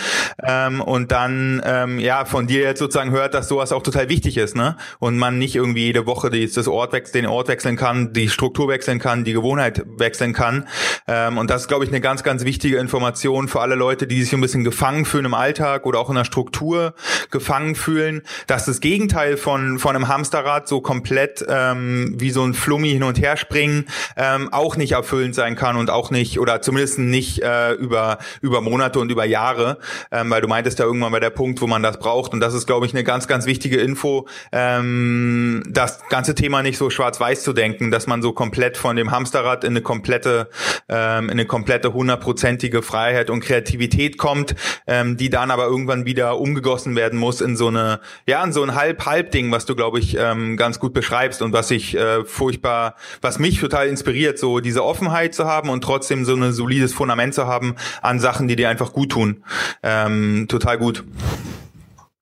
ähm, und dann ähm, ja von dir jetzt sozusagen hört, dass sowas auch total wichtig ist, ne? Und man nicht irgendwie jede Woche die, das Ort wechseln, den Ort wechseln kann, die Struktur wechseln kann, die Gewohnheit wechseln kann. Ähm, und das ist, glaube ich, eine ganz, ganz wichtige Information für alle Leute, die sich ein bisschen gefangen fühlen im Alltag oder auch in der Struktur gefangen fühlen, dass das Gegenteil von von einem Hamsterrad so komplett ähm, wie so ein Flummi hin und her springen ähm, auch nicht erfüllend sein kann und auch nicht oder zumindest nicht äh, über über Monate und über Jahre, ähm, weil du meintest ja irgendwann bei der Punkt, wo man das braucht. Und das ist glaube ich eine ganz ganz wichtige Info, ähm, das ganze Thema nicht so schwarz-weiß zu denken, dass man so komplett von dem Hamsterrad in eine komplette ähm, in eine komplette hundertprozentige Freiheit und Kreativität kommt, ähm, die dann aber irgendwann wieder umgegossen werden muss in so eine ja in so ein halb halb Ding, was du glaube ich ähm, ganz gut beschreibst und was ich äh, furchtbar, was mich total inspiriert, so diese Offenheit zu haben und trotzdem so ein solides Fundament zu haben an Sachen, die dir einfach gut tun. Ähm, total gut.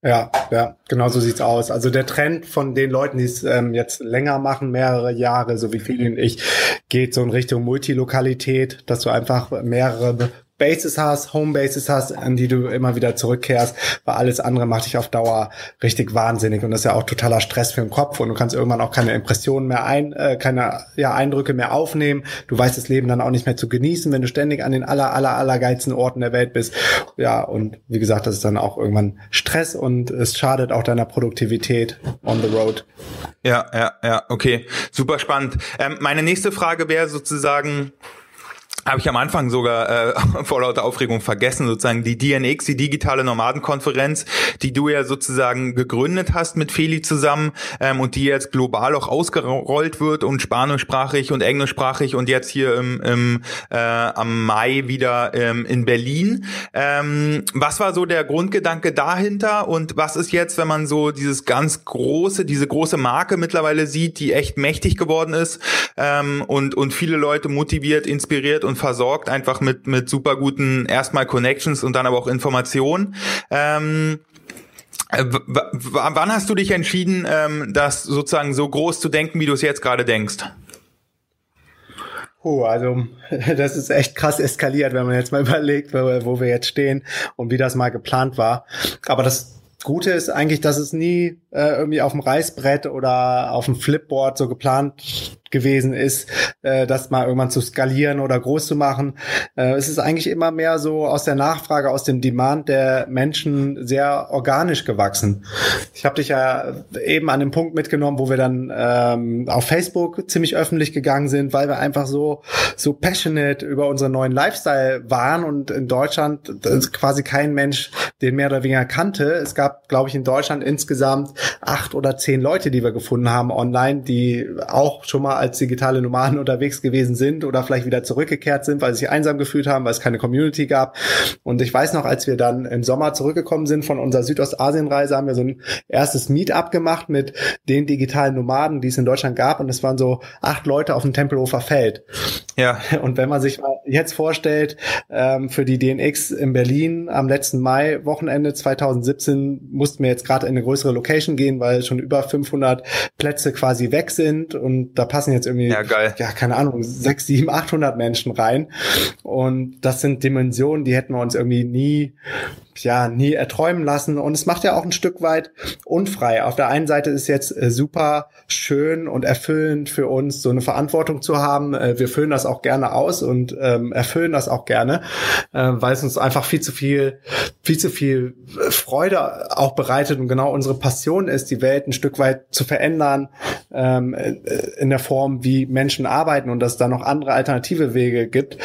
Ja, ja, genau so sieht's aus. Also der Trend von den Leuten, die es ähm, jetzt länger machen, mehrere Jahre, so wie viele und ich, geht so in Richtung Multilokalität, dass du einfach mehrere Bases hast, Homebases hast, an die du immer wieder zurückkehrst, weil alles andere macht dich auf Dauer richtig wahnsinnig und das ist ja auch totaler Stress für den Kopf und du kannst irgendwann auch keine Impressionen mehr ein, äh, keine ja, Eindrücke mehr aufnehmen. Du weißt das Leben dann auch nicht mehr zu genießen, wenn du ständig an den aller aller aller geilsten Orten der Welt bist. Ja und wie gesagt, das ist dann auch irgendwann Stress und es schadet auch deiner Produktivität on the road. Ja, ja, ja, okay, super spannend. Ähm, meine nächste Frage wäre sozusagen habe ich am Anfang sogar äh, vor lauter Aufregung vergessen, sozusagen die DNX, die digitale Nomadenkonferenz, die du ja sozusagen gegründet hast mit Feli zusammen ähm, und die jetzt global auch ausgerollt wird und spanischsprachig und englischsprachig und jetzt hier im, im äh, am Mai wieder ähm, in Berlin. Ähm, was war so der Grundgedanke dahinter und was ist jetzt, wenn man so dieses ganz große, diese große Marke mittlerweile sieht, die echt mächtig geworden ist ähm, und und viele Leute motiviert, inspiriert und versorgt, einfach mit, mit super guten erstmal Connections und dann aber auch Informationen. Ähm, äh, wann hast du dich entschieden, ähm, das sozusagen so groß zu denken, wie du es jetzt gerade denkst? Oh, also das ist echt krass eskaliert, wenn man jetzt mal überlegt, wo wir jetzt stehen und wie das mal geplant war. Aber das Gute ist eigentlich, dass es nie äh, irgendwie auf dem Reißbrett oder auf dem Flipboard so geplant gewesen ist, äh, das mal irgendwann zu skalieren oder groß zu machen. Äh, es ist eigentlich immer mehr so aus der Nachfrage, aus dem Demand der Menschen sehr organisch gewachsen. Ich habe dich ja eben an dem Punkt mitgenommen, wo wir dann ähm, auf Facebook ziemlich öffentlich gegangen sind, weil wir einfach so so passionate über unseren neuen Lifestyle waren und in Deutschland quasi kein Mensch den mehr oder weniger kannte. Es gab, glaube ich, in Deutschland insgesamt acht oder zehn Leute, die wir gefunden haben online, die auch schon mal als digitale Nomaden unterwegs gewesen sind oder vielleicht wieder zurückgekehrt sind, weil sie sich einsam gefühlt haben, weil es keine Community gab. Und ich weiß noch, als wir dann im Sommer zurückgekommen sind von unserer Südostasien-Reise, haben wir so ein erstes Meetup gemacht mit den digitalen Nomaden, die es in Deutschland gab. Und es waren so acht Leute auf dem Tempelhofer Feld. Ja. Und wenn man sich mal jetzt vorstellt, ähm, für die DNX in Berlin am letzten Mai, Wochenende 2017, mussten wir jetzt gerade in eine größere Location gehen, weil schon über 500 Plätze quasi weg sind. Und da passen jetzt irgendwie, ja, geil. ja keine Ahnung, sechs, sieben, 800 Menschen rein. Und das sind Dimensionen, die hätten wir uns irgendwie nie ja nie erträumen lassen und es macht ja auch ein Stück weit unfrei. Auf der einen Seite ist jetzt äh, super schön und erfüllend für uns, so eine Verantwortung zu haben. Äh, wir füllen das auch gerne aus und ähm, erfüllen das auch gerne, äh, weil es uns einfach viel zu viel, viel zu viel Freude auch bereitet und genau unsere Passion ist, die Welt ein Stück weit zu verändern ähm, äh, in der Form, wie Menschen arbeiten und dass da noch andere alternative Wege gibt.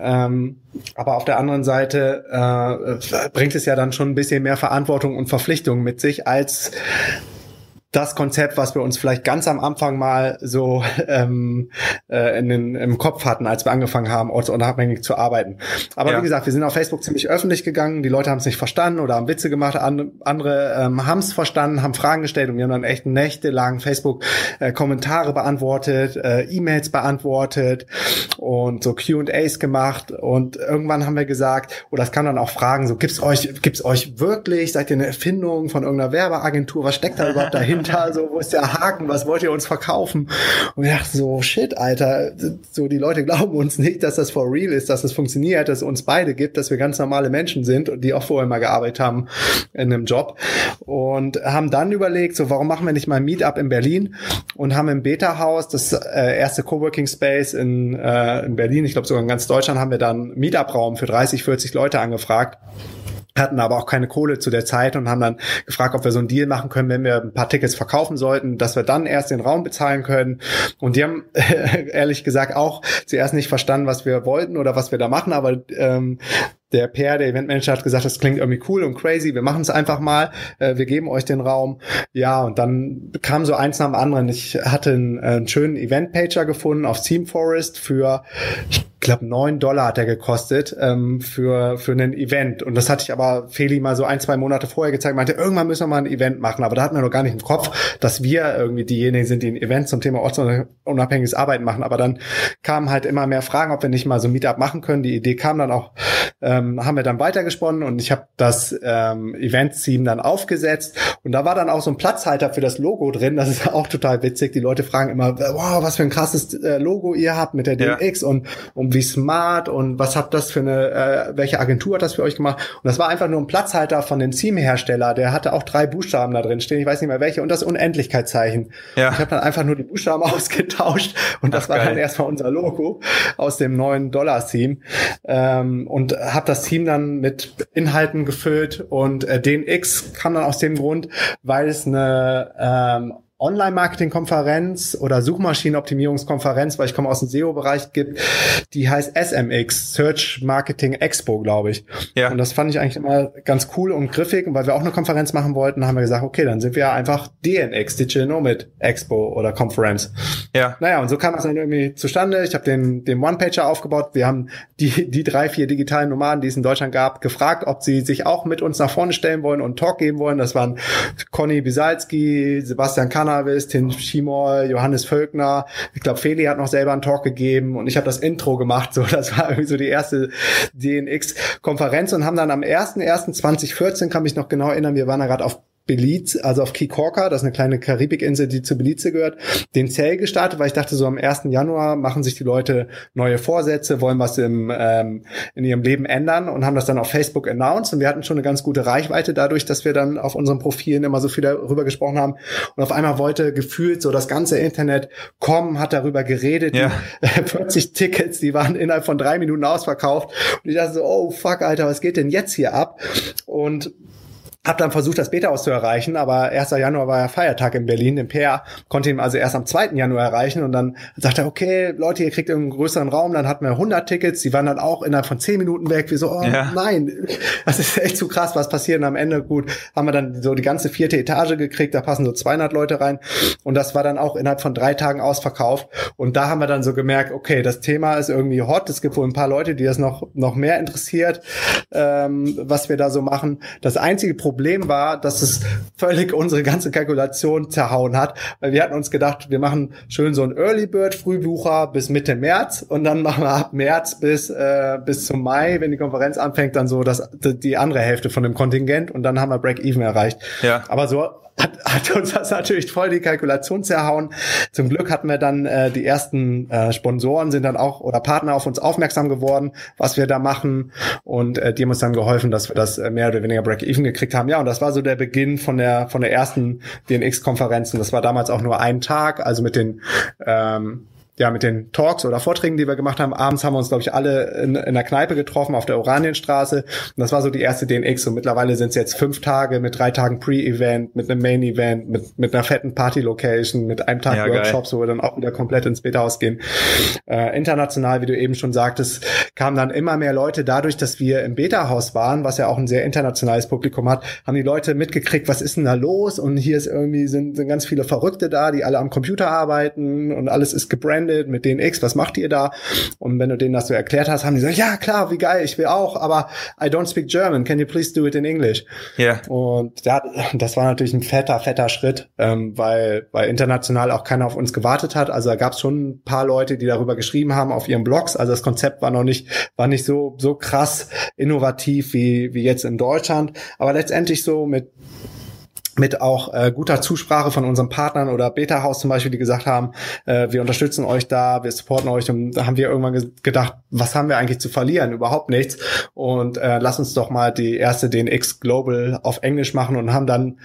Ähm, aber auf der anderen Seite äh, bringt es ja dann schon ein bisschen mehr Verantwortung und Verpflichtung mit sich, als das Konzept, was wir uns vielleicht ganz am Anfang mal so ähm, äh, in den, im Kopf hatten, als wir angefangen haben, ortsunabhängig zu arbeiten. Aber ja. wie gesagt, wir sind auf Facebook ziemlich öffentlich gegangen. Die Leute haben es nicht verstanden oder haben Witze gemacht. andere ähm, haben es verstanden, haben Fragen gestellt und wir haben dann echt nächtelang Facebook-Kommentare äh, beantwortet, äh, E-Mails beantwortet und so Q&As gemacht. Und irgendwann haben wir gesagt, oder es kann dann auch fragen, so gibt's euch, gibt's euch wirklich? Seid ihr eine Erfindung von irgendeiner Werbeagentur? Was steckt da überhaupt dahinter? Dahinter, so, wo ist der Haken, was wollt ihr uns verkaufen? Und ich dachte so, shit, Alter, so, die Leute glauben uns nicht, dass das for real ist, dass es das funktioniert, dass es uns beide gibt, dass wir ganz normale Menschen sind und die auch vorher mal gearbeitet haben in einem Job. Und haben dann überlegt, so, warum machen wir nicht mal ein Meetup in Berlin? Und haben im Beta-Haus, das äh, erste Coworking Space in, äh, in Berlin, ich glaube sogar in ganz Deutschland, haben wir dann Meetup-Raum für 30, 40 Leute angefragt hatten aber auch keine Kohle zu der Zeit und haben dann gefragt, ob wir so einen Deal machen können, wenn wir ein paar Tickets verkaufen sollten, dass wir dann erst den Raum bezahlen können. Und die haben ehrlich gesagt auch zuerst nicht verstanden, was wir wollten oder was wir da machen, aber ähm, der PR, der Eventmanager hat gesagt, das klingt irgendwie cool und crazy, wir machen es einfach mal, äh, wir geben euch den Raum. Ja, und dann kam so eins nach dem anderen. Ich hatte einen, äh, einen schönen Event-Pager gefunden auf Team Forest für, ich glaube, neun Dollar hat er gekostet ähm, für, für ein Event. Und das hatte ich aber Feli mal so ein, zwei Monate vorher gezeigt, meinte, irgendwann müssen wir mal ein Event machen. Aber da hatten wir noch gar nicht im Kopf, dass wir irgendwie diejenigen sind, die ein Event zum Thema ortsunabhängiges Arbeiten machen. Aber dann kamen halt immer mehr Fragen, ob wir nicht mal so ein Meetup machen können. Die Idee kam dann auch ähm, haben wir dann weitergesponnen und ich habe das ähm, Event-Team dann aufgesetzt und da war dann auch so ein Platzhalter für das Logo drin. Das ist auch total witzig. Die Leute fragen immer, wow, was für ein krasses äh, Logo ihr habt mit der DMX ja. und, und wie smart und was habt das für eine, äh, welche Agentur hat das für euch gemacht? Und das war einfach nur ein Platzhalter von dem Theme-Hersteller. Der hatte auch drei Buchstaben da drin stehen. Ich weiß nicht mehr welche und das Unendlichkeitszeichen. Ja. Ich habe dann einfach nur die Buchstaben ausgetauscht und das Ach, war geil. dann erstmal unser Logo aus dem neuen Dollar-Theme. Ähm, und habe das Team dann mit Inhalten gefüllt und äh, DNX kam dann aus dem Grund, weil es eine ähm, Online-Marketing-Konferenz oder Suchmaschinenoptimierungskonferenz, weil ich komme aus dem SEO-Bereich, gibt, die heißt SMX, Search Marketing Expo, glaube ich. Ja. Und das fand ich eigentlich immer ganz cool und griffig. Und weil wir auch eine Konferenz machen wollten, haben wir gesagt, okay, dann sind wir einfach DNX, Digital Nomad Expo oder Conference. Ja. Naja, und so kam das dann irgendwie zustande. Ich habe den, den One-Pager aufgebaut. Wir haben die, die drei, vier digitalen Nomaden, die es in Deutschland gab, gefragt, ob sie sich auch mit uns nach vorne stellen wollen und Talk geben wollen. Das waren Conny Bisalski, Sebastian Kahn, Cannabis, Tim Schimol, Johannes Völkner. Ich glaube, Feli hat noch selber einen Talk gegeben und ich habe das Intro gemacht. So, das war irgendwie so die erste DNX-Konferenz und haben dann am 1.1.2014, kann mich noch genau erinnern, wir waren da gerade auf Belize, also auf Key Corker, das ist eine kleine Karibikinsel, die zu Belize gehört, den Zell gestartet, weil ich dachte, so am 1. Januar machen sich die Leute neue Vorsätze, wollen was im, ähm, in ihrem Leben ändern und haben das dann auf Facebook announced und wir hatten schon eine ganz gute Reichweite dadurch, dass wir dann auf unseren Profilen immer so viel darüber gesprochen haben und auf einmal wollte gefühlt so das ganze Internet kommen, hat darüber geredet, ja. 40 Tickets, die waren innerhalb von drei Minuten ausverkauft und ich dachte so, oh fuck, Alter, was geht denn jetzt hier ab? Und hab dann versucht, das Beta auszuerreichen, aber 1. Januar war ja Feiertag in Berlin. Im PR konnte ihn also erst am 2. Januar erreichen und dann sagte er, okay, Leute, ihr kriegt einen größeren Raum. Dann hatten wir 100 Tickets, die waren dann auch innerhalb von 10 Minuten weg. Wie so, oh ja. nein, das ist echt zu krass, was passiert. Und am Ende, gut, haben wir dann so die ganze vierte Etage gekriegt, da passen so 200 Leute rein. Und das war dann auch innerhalb von drei Tagen ausverkauft. Und da haben wir dann so gemerkt, okay, das Thema ist irgendwie hot. Es gibt wohl ein paar Leute, die das noch, noch mehr interessiert, ähm, was wir da so machen. Das einzige Problem Problem war, dass es völlig unsere ganze Kalkulation zerhauen hat, weil wir hatten uns gedacht, wir machen schön so ein Early Bird Frühbucher bis Mitte März und dann machen wir ab März bis äh, bis zum Mai, wenn die Konferenz anfängt, dann so das die andere Hälfte von dem Kontingent und dann haben wir Break Even erreicht. Ja. Aber so hat, hat uns das natürlich voll die Kalkulation zerhauen. Zum Glück hatten wir dann äh, die ersten äh, Sponsoren sind dann auch oder Partner auf uns aufmerksam geworden, was wir da machen und äh, die haben uns dann geholfen, dass wir das äh, mehr oder weniger Break-Even gekriegt haben. Ja, und das war so der Beginn von der von der ersten DNX-Konferenz und das war damals auch nur ein Tag, also mit den ähm, ja, mit den Talks oder Vorträgen, die wir gemacht haben. Abends haben wir uns, glaube ich, alle in, in der Kneipe getroffen auf der Oranienstraße. Und das war so die erste DNX. Und mittlerweile sind es jetzt fünf Tage mit drei Tagen Pre-Event, mit einem Main-Event, mit, mit einer fetten Party-Location, mit einem Tag ja, Workshops, geil. wo wir dann auch wieder komplett ins Beta-Haus gehen. Äh, international, wie du eben schon sagtest, kamen dann immer mehr Leute dadurch, dass wir im Beta-Haus waren, was ja auch ein sehr internationales Publikum hat, haben die Leute mitgekriegt, was ist denn da los? Und hier ist irgendwie, sind, sind ganz viele Verrückte da, die alle am Computer arbeiten und alles ist gebrandet mit DNX, was macht ihr da? Und wenn du denen das so erklärt hast, haben die gesagt, ja klar, wie geil, ich will auch, aber I don't speak German, can you please do it in English? Ja. Yeah. Und ja, das war natürlich ein fetter, fetter Schritt, ähm, weil, weil international auch keiner auf uns gewartet hat. Also da gab es schon ein paar Leute, die darüber geschrieben haben auf ihren Blogs. Also das Konzept war noch nicht, war nicht so, so krass innovativ wie, wie jetzt in Deutschland. Aber letztendlich so mit mit auch äh, guter Zusprache von unseren Partnern oder Beta House zum Beispiel, die gesagt haben, äh, wir unterstützen euch da, wir supporten euch und da haben wir irgendwann ge gedacht, was haben wir eigentlich zu verlieren? Überhaupt nichts und äh, lass uns doch mal die erste DNX Global auf Englisch machen und haben dann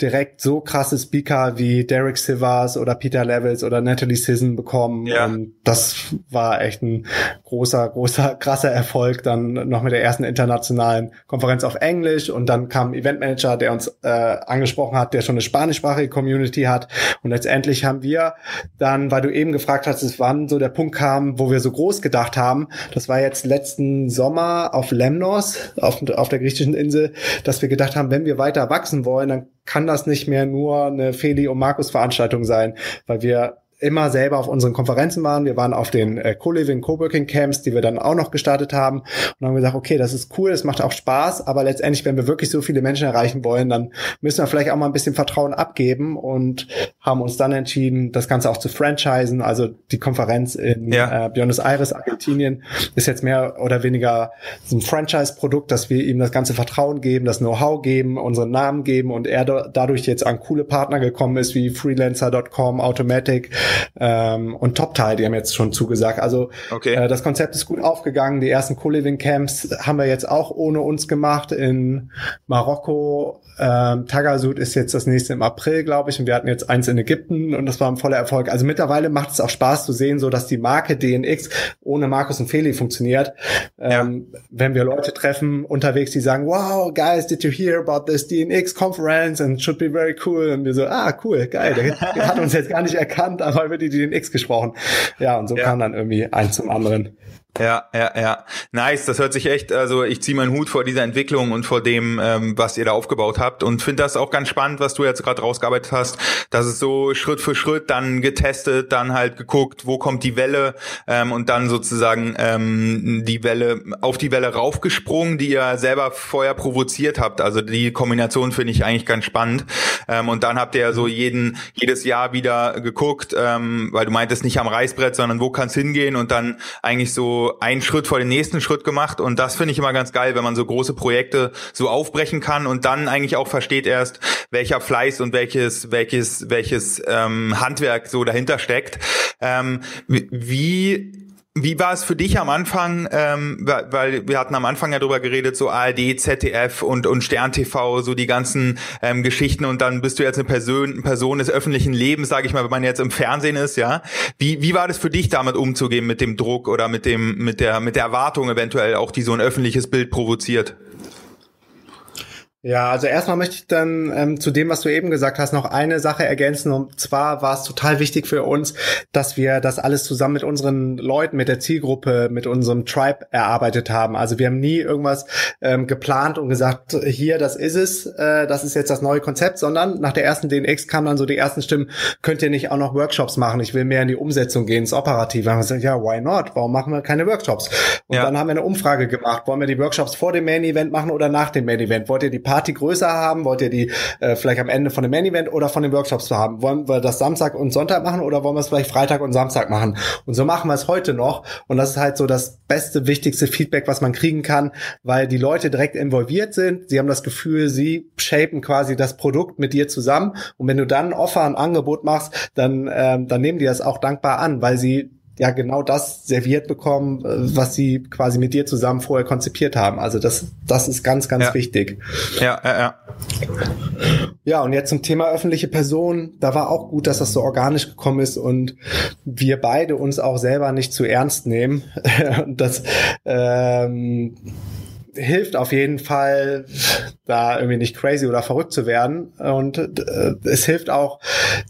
direkt so krasse Speaker wie Derek Sivers oder Peter Levels oder Natalie Sisson bekommen ja. und das war echt ein großer, großer, krasser Erfolg dann noch mit der ersten internationalen Konferenz auf Englisch und dann kam Eventmanager, der uns äh, angesprochen hat, der schon eine spanischsprachige Community hat. Und letztendlich haben wir dann, weil du eben gefragt hast, wann so der Punkt kam, wo wir so groß gedacht haben, das war jetzt letzten Sommer auf Lemnos, auf, auf der griechischen Insel, dass wir gedacht haben, wenn wir weiter wachsen wollen, dann kann das nicht mehr nur eine Feli- und Markus-Veranstaltung sein, weil wir immer selber auf unseren Konferenzen waren. Wir waren auf den äh, Co-Living, Co-Working Camps, die wir dann auch noch gestartet haben und haben gesagt, okay, das ist cool, das macht auch Spaß, aber letztendlich, wenn wir wirklich so viele Menschen erreichen wollen, dann müssen wir vielleicht auch mal ein bisschen Vertrauen abgeben und haben uns dann entschieden, das Ganze auch zu franchisen. Also die Konferenz in ja. äh, Buenos Aires, Argentinien, ist jetzt mehr oder weniger so ein Franchise-Produkt, dass wir ihm das ganze Vertrauen geben, das Know-how geben, unseren Namen geben und er dadurch jetzt an coole Partner gekommen ist wie Freelancer.com, Automatic, ähm, und Topteil, die haben jetzt schon zugesagt. Also okay. äh, das Konzept ist gut aufgegangen. Die ersten Co-Living Camps haben wir jetzt auch ohne uns gemacht in Marokko. Ähm, Tagasud ist jetzt das nächste im April, glaube ich, und wir hatten jetzt eins in Ägypten und das war ein voller Erfolg. Also mittlerweile macht es auch Spaß zu sehen, so dass die Marke DNX ohne Markus und Feli funktioniert. Ähm, ja. Wenn wir Leute treffen unterwegs, die sagen, wow, guys, did you hear about this DNX conference and should be very cool? Und wir so, ah, cool, geil, der, der hat uns jetzt gar nicht erkannt, aber über die DNX gesprochen. Ja, und so ja. kam dann irgendwie eins zum anderen. Ja, ja, ja. Nice, das hört sich echt, also ich ziehe meinen Hut vor dieser Entwicklung und vor dem, ähm, was ihr da aufgebaut habt und finde das auch ganz spannend, was du jetzt gerade rausgearbeitet hast, dass es so Schritt für Schritt dann getestet, dann halt geguckt, wo kommt die Welle ähm, und dann sozusagen ähm, die Welle, auf die Welle raufgesprungen, die ihr selber vorher provoziert habt. Also die Kombination finde ich eigentlich ganz spannend. Ähm, und dann habt ihr ja so jeden, jedes Jahr wieder geguckt, ähm, weil du meintest nicht am Reißbrett, sondern wo kann es hingehen und dann eigentlich so einen Schritt vor den nächsten Schritt gemacht und das finde ich immer ganz geil, wenn man so große Projekte so aufbrechen kann und dann eigentlich auch versteht erst, welcher Fleiß und welches welches welches ähm, Handwerk so dahinter steckt. Ähm, wie wie war es für dich am Anfang, ähm, weil wir hatten am Anfang ja drüber geredet, so ARD, ZDF und, und Stern TV, so die ganzen ähm, Geschichten und dann bist du jetzt eine Person, Person des öffentlichen Lebens, sage ich mal, wenn man jetzt im Fernsehen ist, ja. Wie, wie war das für dich damit umzugehen mit dem Druck oder mit dem, mit der, mit der Erwartung eventuell auch, die so ein öffentliches Bild provoziert? Ja, also erstmal möchte ich dann ähm, zu dem, was du eben gesagt hast, noch eine Sache ergänzen. Und zwar war es total wichtig für uns, dass wir das alles zusammen mit unseren Leuten, mit der Zielgruppe, mit unserem Tribe erarbeitet haben. Also wir haben nie irgendwas ähm, geplant und gesagt, hier, das ist es, äh, das ist jetzt das neue Konzept, sondern nach der ersten DNX kamen dann so die ersten Stimmen, könnt ihr nicht auch noch Workshops machen? Ich will mehr in die Umsetzung gehen, ins Operative. Haben wir gesagt, ja, why not? Warum machen wir keine Workshops? Und ja. dann haben wir eine Umfrage gemacht. Wollen wir die Workshops vor dem Main Event machen oder nach dem Main Event? Wollt ihr die Party größer haben? Wollt ihr die äh, vielleicht am Ende von dem Main Event oder von den Workshops haben? Wollen wir das Samstag und Sonntag machen oder wollen wir es vielleicht Freitag und Samstag machen? Und so machen wir es heute noch. Und das ist halt so das beste, wichtigste Feedback, was man kriegen kann, weil die Leute direkt involviert sind. Sie haben das Gefühl, sie shapen quasi das Produkt mit dir zusammen. Und wenn du dann ein Offer, ein Angebot machst, dann, ähm, dann nehmen die das auch dankbar an, weil sie ja genau das serviert bekommen, äh, was sie quasi mit dir zusammen vorher konzipiert haben. Also das, das ist ganz, ganz ja. wichtig. Ja, ja, ja. Ja, und jetzt zum Thema öffentliche Person. Da war auch gut, dass das so organisch gekommen ist und wir beide uns auch selber nicht zu ernst nehmen. das ähm, hilft auf jeden Fall, da irgendwie nicht crazy oder verrückt zu werden. Und äh, es hilft auch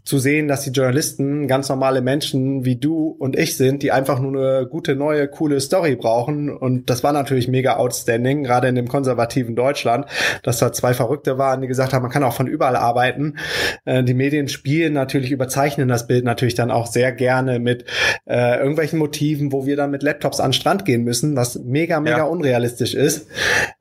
zu sehen, dass die Journalisten ganz normale Menschen wie du und ich sind, die einfach nur eine gute, neue, coole Story brauchen. Und das war natürlich mega outstanding, gerade in dem konservativen Deutschland, dass da zwei Verrückte waren, die gesagt haben, man kann auch von überall arbeiten. Äh, die Medien spielen natürlich, überzeichnen das Bild natürlich dann auch sehr gerne mit äh, irgendwelchen Motiven, wo wir dann mit Laptops an den Strand gehen müssen, was mega, mega ja. unrealistisch ist.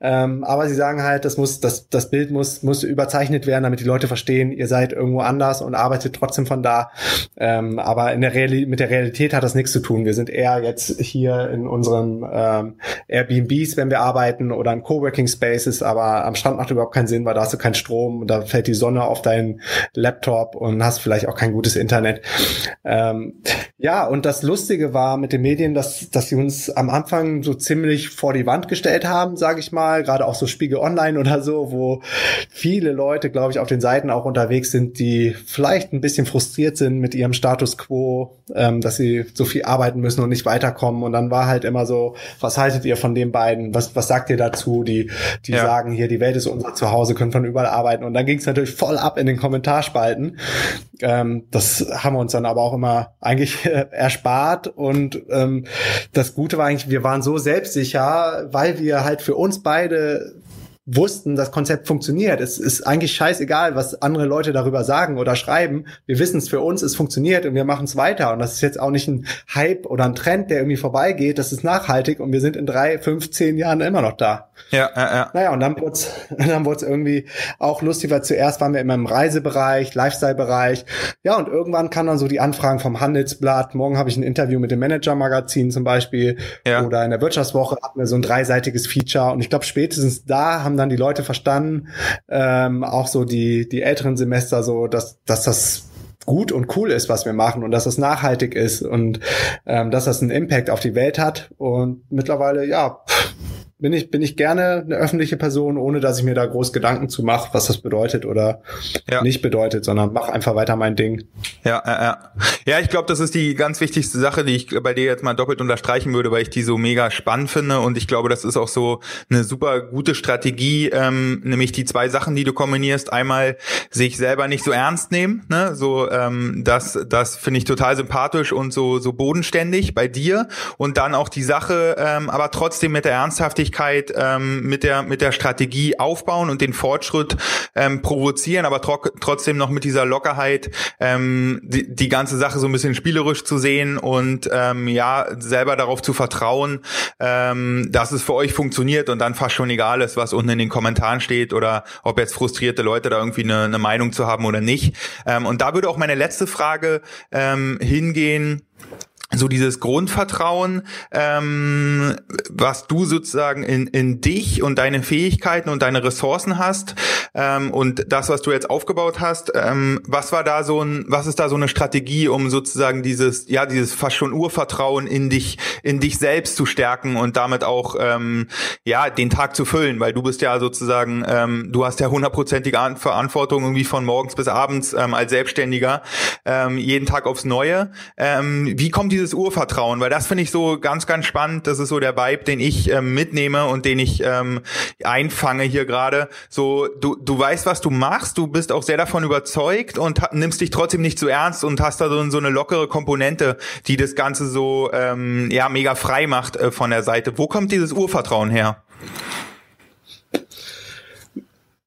Ähm, aber sie sagen halt, das muss, das, das Bild muss, muss überzeichnet werden, damit die Leute verstehen, ihr seid irgendwo anders und arbeitet trotzdem von da. Ähm, aber in der Realität, mit der Realität hat das nichts zu tun. Wir sind eher jetzt hier in unseren ähm, Airbnbs, wenn wir arbeiten oder in Coworking Spaces, aber am Strand macht überhaupt keinen Sinn, weil da hast du keinen Strom und da fällt die Sonne auf deinen Laptop und hast vielleicht auch kein gutes Internet. Ähm, ja, und das Lustige war mit den Medien, dass, dass sie uns am Anfang so ziemlich vor die Wand gestellt haben, sage ich mal, gerade auch so Spiegel Online oder so, wo viele Leute, glaube ich, auf den Seiten auch unterwegs sind, die vielleicht ein bisschen frustriert sind mit ihrem Status quo, ähm, dass sie so viel arbeiten müssen und nicht weiterkommen. Und dann war halt immer so, was haltet ihr von den beiden? Was, was sagt ihr dazu? Die, die ja. sagen hier, die Welt ist unser Zuhause, können von überall arbeiten. Und dann ging es natürlich voll ab in den Kommentarspalten. Ähm, das haben wir uns dann aber auch immer eigentlich äh, erspart. Und ähm, das Gute war eigentlich, wir waren so selbstsicher, weil wir halt für uns beide wussten, das Konzept funktioniert. Es ist eigentlich scheißegal, was andere Leute darüber sagen oder schreiben. Wir wissen es für uns, es funktioniert und wir machen es weiter. Und das ist jetzt auch nicht ein Hype oder ein Trend, der irgendwie vorbeigeht. Das ist nachhaltig und wir sind in drei, fünf, zehn Jahren immer noch da. Ja, ja, ja. Naja, und dann wurde es dann wurd's irgendwie auch lustig, weil zuerst waren wir immer im Reisebereich, Lifestyle-Bereich. Ja, und irgendwann kann dann so die Anfragen vom Handelsblatt. Morgen habe ich ein Interview mit dem Manager-Magazin zum Beispiel. Ja. Oder in der Wirtschaftswoche hatten wir so ein dreiseitiges Feature. Und ich glaube, spätestens da haben haben dann die Leute verstanden, ähm, auch so die, die älteren Semester so, dass, dass das gut und cool ist, was wir machen und dass das nachhaltig ist und ähm, dass das einen Impact auf die Welt hat. Und mittlerweile, ja, pff, bin ich, bin ich gerne eine öffentliche Person, ohne dass ich mir da groß Gedanken zu mache, was das bedeutet oder ja. nicht bedeutet, sondern mach einfach weiter mein Ding. Ja, ja, ja. Ja, ich glaube, das ist die ganz wichtigste Sache, die ich bei dir jetzt mal doppelt unterstreichen würde, weil ich die so mega spannend finde und ich glaube, das ist auch so eine super gute Strategie, ähm, nämlich die zwei Sachen, die du kombinierst. Einmal sich selber nicht so ernst nehmen, ne? So, ähm, das, das finde ich total sympathisch und so, so bodenständig bei dir und dann auch die Sache, ähm, aber trotzdem mit der Ernsthaftigkeit Geschwindigkeit ähm, mit der mit der Strategie aufbauen und den Fortschritt ähm, provozieren, aber tro trotzdem noch mit dieser Lockerheit ähm, die, die ganze Sache so ein bisschen spielerisch zu sehen und ähm, ja selber darauf zu vertrauen, ähm, dass es für euch funktioniert und dann fast schon egal ist, was unten in den Kommentaren steht oder ob jetzt frustrierte Leute da irgendwie eine, eine Meinung zu haben oder nicht. Ähm, und da würde auch meine letzte Frage ähm, hingehen so dieses Grundvertrauen, ähm, was du sozusagen in, in dich und deine Fähigkeiten und deine Ressourcen hast ähm, und das, was du jetzt aufgebaut hast, ähm, was war da so ein, was ist da so eine Strategie, um sozusagen dieses, ja, dieses fast schon Urvertrauen in dich, in dich selbst zu stärken und damit auch, ähm, ja, den Tag zu füllen, weil du bist ja sozusagen, ähm, du hast ja hundertprozentige Verantwortung irgendwie von morgens bis abends ähm, als Selbstständiger, ähm, jeden Tag aufs Neue. Ähm, wie kommt dieses Urvertrauen? Weil das finde ich so ganz, ganz spannend. Das ist so der Vibe, den ich ähm, mitnehme und den ich ähm, einfange hier gerade. So, du, du weißt, was du machst, du bist auch sehr davon überzeugt und nimmst dich trotzdem nicht zu ernst und hast da so, so eine lockere Komponente, die das Ganze so ähm, ja mega frei macht äh, von der Seite. Wo kommt dieses Urvertrauen her?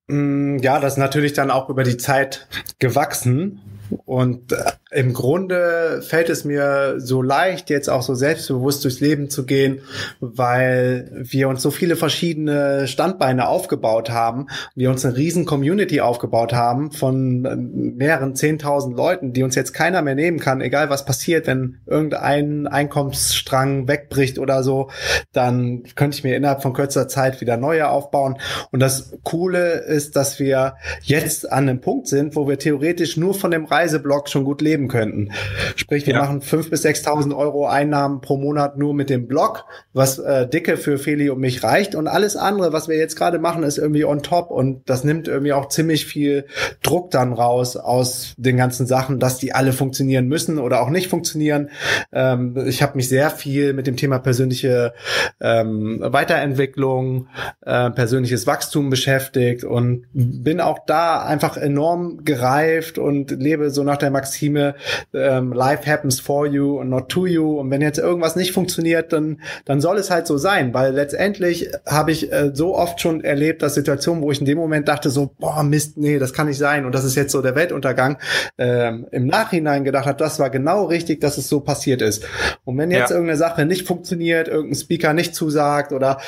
Mm, ja, das ist natürlich dann auch über die Zeit gewachsen. Und äh, im Grunde fällt es mir so leicht, jetzt auch so selbstbewusst durchs Leben zu gehen, weil wir uns so viele verschiedene Standbeine aufgebaut haben, wir uns eine riesen Community aufgebaut haben von äh, mehreren zehntausend Leuten, die uns jetzt keiner mehr nehmen kann, egal was passiert, wenn irgendein Einkommensstrang wegbricht oder so, dann könnte ich mir innerhalb von kürzer Zeit wieder neue aufbauen. Und das Coole ist, dass wir jetzt an einem Punkt sind, wo wir theoretisch nur von dem Reiseblog schon gut leben könnten. Sprich, wir ja. machen fünf bis 6.000 Euro Einnahmen pro Monat nur mit dem Blog, was äh, dicke für Feli und mich reicht. Und alles andere, was wir jetzt gerade machen, ist irgendwie on top. Und das nimmt irgendwie auch ziemlich viel Druck dann raus aus den ganzen Sachen, dass die alle funktionieren müssen oder auch nicht funktionieren. Ähm, ich habe mich sehr viel mit dem Thema persönliche ähm, Weiterentwicklung, äh, persönliches Wachstum beschäftigt und bin auch da einfach enorm gereift und lebe so nach der Maxime ähm, Life happens for you and not to you. Und wenn jetzt irgendwas nicht funktioniert, dann dann soll es halt so sein, weil letztendlich habe ich äh, so oft schon erlebt, dass Situationen, wo ich in dem Moment dachte so, boah Mist, nee, das kann nicht sein und das ist jetzt so der Weltuntergang, ähm, im Nachhinein gedacht hat, das war genau richtig, dass es so passiert ist. Und wenn jetzt ja. irgendeine Sache nicht funktioniert, irgendein Speaker nicht zusagt oder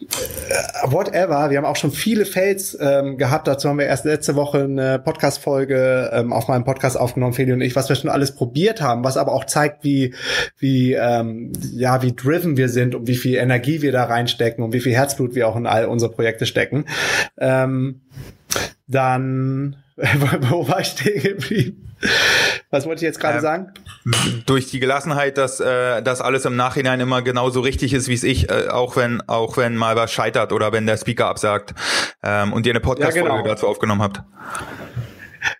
äh, whatever, wir haben auch schon viele Fails ähm, gehabt, dazu haben wir erst letzte Woche eine Podcast-Folge ähm, auf meinem Podcast aufgenommen, Feli und ich, was wir schon alles probiert haben, was aber auch zeigt, wie, wie, ähm, ja, wie driven wir sind und wie viel Energie wir da reinstecken und wie viel Herzblut wir auch in all unsere Projekte stecken. Ähm, dann, wo war ich stehen geblieben? Was wollte ich jetzt gerade ähm, sagen? Durch die Gelassenheit, dass äh, das alles im Nachhinein immer genauso richtig ist, wie es ich, äh, auch wenn auch wenn mal was scheitert oder wenn der Speaker absagt ähm, und ihr eine Podcast-Folge ja, genau. dazu aufgenommen habt.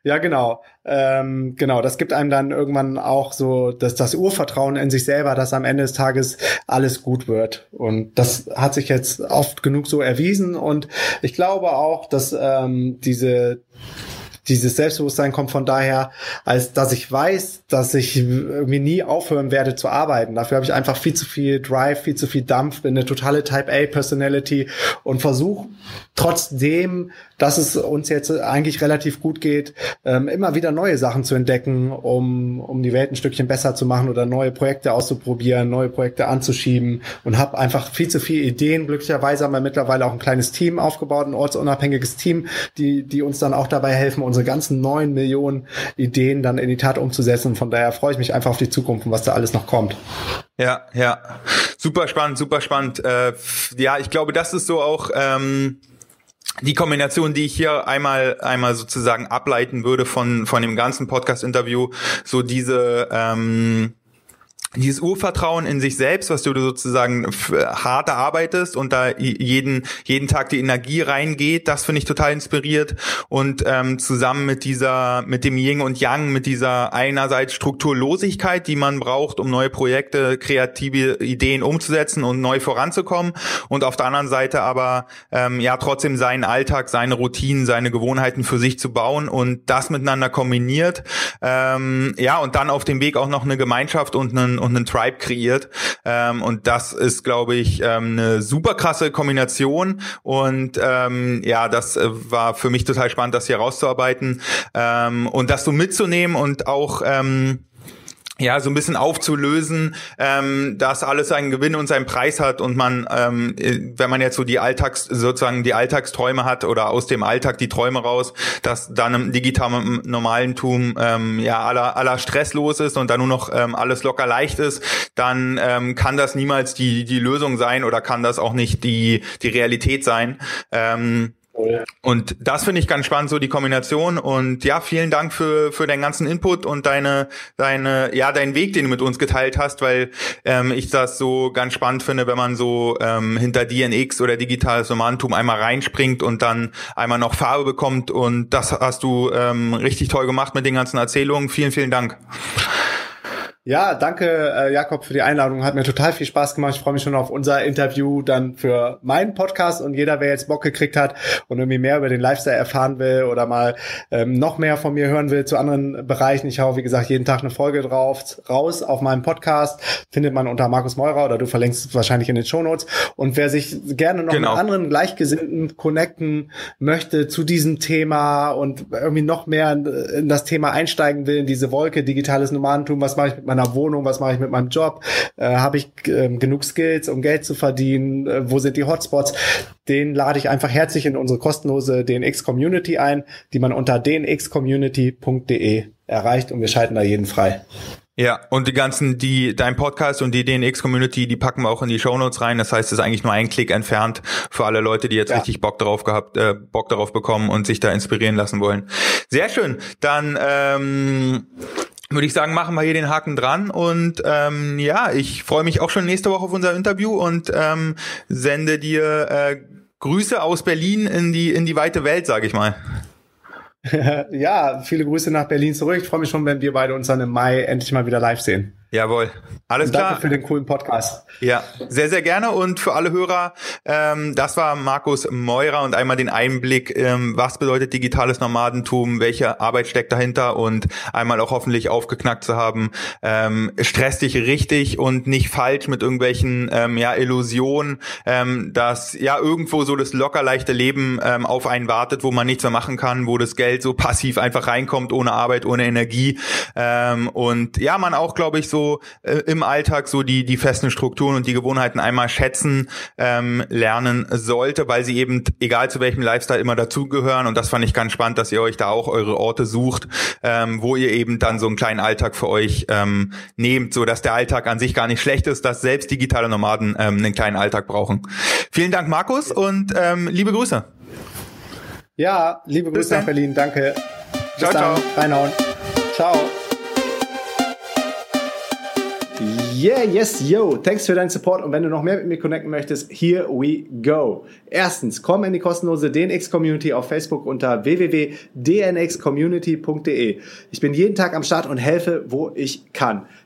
Ja, genau. Ähm, genau, das gibt einem dann irgendwann auch so dass das Urvertrauen in sich selber, dass am Ende des Tages alles gut wird. Und das hat sich jetzt oft genug so erwiesen. Und ich glaube auch, dass ähm, diese dieses Selbstbewusstsein kommt von daher, als dass ich weiß, dass ich irgendwie nie aufhören werde zu arbeiten. Dafür habe ich einfach viel zu viel Drive, viel zu viel Dampf, bin eine totale Type A Personality und versuche trotzdem, dass es uns jetzt eigentlich relativ gut geht, ähm, immer wieder neue Sachen zu entdecken, um, um die Welt ein Stückchen besser zu machen oder neue Projekte auszuprobieren, neue Projekte anzuschieben und habe einfach viel zu viele Ideen. Glücklicherweise haben wir mittlerweile auch ein kleines Team aufgebaut, ein ortsunabhängiges Team, die, die uns dann auch dabei helfen, unsere ganzen neun Millionen Ideen dann in die Tat umzusetzen. Von daher freue ich mich einfach auf die Zukunft und was da alles noch kommt. Ja, ja, super spannend, super spannend. Äh, ja, ich glaube, das ist so auch ähm, die Kombination, die ich hier einmal einmal sozusagen ableiten würde von von dem ganzen Podcast-Interview, so diese ähm, dieses Urvertrauen in sich selbst, was du sozusagen hart erarbeitest und da jeden jeden Tag die Energie reingeht, das finde ich total inspiriert. Und ähm, zusammen mit dieser mit dem Yin und Yang, mit dieser einerseits Strukturlosigkeit, die man braucht, um neue Projekte, kreative Ideen umzusetzen und neu voranzukommen. Und auf der anderen Seite aber ähm, ja trotzdem seinen Alltag, seine Routinen, seine Gewohnheiten für sich zu bauen und das miteinander kombiniert, ähm, ja und dann auf dem Weg auch noch eine Gemeinschaft und einen und einen Tribe kreiert. Ähm, und das ist, glaube ich, ähm, eine super krasse Kombination. Und ähm, ja, das äh, war für mich total spannend, das hier rauszuarbeiten ähm, und das so mitzunehmen und auch ähm, ja, so ein bisschen aufzulösen, ähm, dass alles seinen Gewinn und seinen Preis hat und man, ähm, wenn man jetzt so die Alltags, sozusagen die Alltagsträume hat oder aus dem Alltag die Träume raus, dass dann im digitalen normalen Tum ähm, ja aller, aller Stress los ist und dann nur noch ähm, alles locker leicht ist, dann ähm, kann das niemals die, die Lösung sein oder kann das auch nicht die, die Realität sein. Ähm, und das finde ich ganz spannend, so die Kombination. Und ja, vielen Dank für, für deinen ganzen Input und deine, deine, ja, deinen Weg, den du mit uns geteilt hast, weil ähm, ich das so ganz spannend finde, wenn man so ähm, hinter DNX oder digitales Nomadentum einmal reinspringt und dann einmal noch Farbe bekommt. Und das hast du ähm, richtig toll gemacht mit den ganzen Erzählungen. Vielen, vielen Dank. Ja, danke äh, Jakob für die Einladung. Hat mir total viel Spaß gemacht. Ich freue mich schon auf unser Interview dann für meinen Podcast und jeder, wer jetzt Bock gekriegt hat und irgendwie mehr über den Lifestyle erfahren will oder mal ähm, noch mehr von mir hören will zu anderen Bereichen. Ich hau, wie gesagt, jeden Tag eine Folge drauf raus auf meinem Podcast. Findet man unter Markus Meurer oder du verlinkst es wahrscheinlich in den Shownotes. Und wer sich gerne noch genau. mit anderen Gleichgesinnten connecten möchte zu diesem Thema und irgendwie noch mehr in das Thema einsteigen will, in diese Wolke, digitales Nomadentum, was mache ich mit meiner Wohnung, was mache ich mit meinem Job, äh, habe ich äh, genug Skills, um Geld zu verdienen, äh, wo sind die Hotspots, den lade ich einfach herzlich in unsere kostenlose DNX Community ein, die man unter dnxcommunity.de erreicht und wir schalten da jeden frei. Ja, und die ganzen, die, dein Podcast und die DNX-Community, die packen wir auch in die Shownotes rein. Das heißt, es ist eigentlich nur ein Klick entfernt für alle Leute, die jetzt ja. richtig Bock darauf gehabt, äh, Bock darauf bekommen und sich da inspirieren lassen wollen. Sehr schön. Dann ähm, würde ich sagen, machen wir hier den Haken dran und ähm, ja, ich freue mich auch schon nächste Woche auf unser Interview und ähm, sende dir äh, Grüße aus Berlin in die in die weite Welt, sage ich mal. ja, viele Grüße nach Berlin zurück. Ich freue mich schon, wenn wir beide uns dann im Mai endlich mal wieder live sehen. Jawohl. Alles und klar. Danke für den coolen Podcast. Ja, sehr, sehr gerne. Und für alle Hörer, ähm, das war Markus Meurer und einmal den Einblick, ähm, was bedeutet digitales Nomadentum, welche Arbeit steckt dahinter und einmal auch hoffentlich aufgeknackt zu haben. Ähm, stress dich richtig und nicht falsch mit irgendwelchen ähm, ja, Illusionen, ähm, dass ja irgendwo so das locker leichte Leben ähm, auf einen wartet, wo man nichts mehr machen kann, wo das Geld so passiv einfach reinkommt, ohne Arbeit, ohne Energie. Ähm, und ja, man auch, glaube ich, so so äh, im Alltag so die, die festen Strukturen und die Gewohnheiten einmal schätzen ähm, lernen sollte, weil sie eben, egal zu welchem Lifestyle, immer dazugehören. Und das fand ich ganz spannend, dass ihr euch da auch eure Orte sucht, ähm, wo ihr eben dann so einen kleinen Alltag für euch ähm, nehmt, so dass der Alltag an sich gar nicht schlecht ist, dass selbst digitale Nomaden ähm, einen kleinen Alltag brauchen. Vielen Dank, Markus, und ähm, liebe Grüße. Ja, liebe Grüße nach Berlin. Danke. Bis ciao, dann. ciao. Reinhauen. Ciao. Yeah, yes, yo. Thanks für deinen Support. Und wenn du noch mehr mit mir connecten möchtest, here we go. Erstens, komm in die kostenlose DNX Community auf Facebook unter www.dnxcommunity.de. Ich bin jeden Tag am Start und helfe, wo ich kann.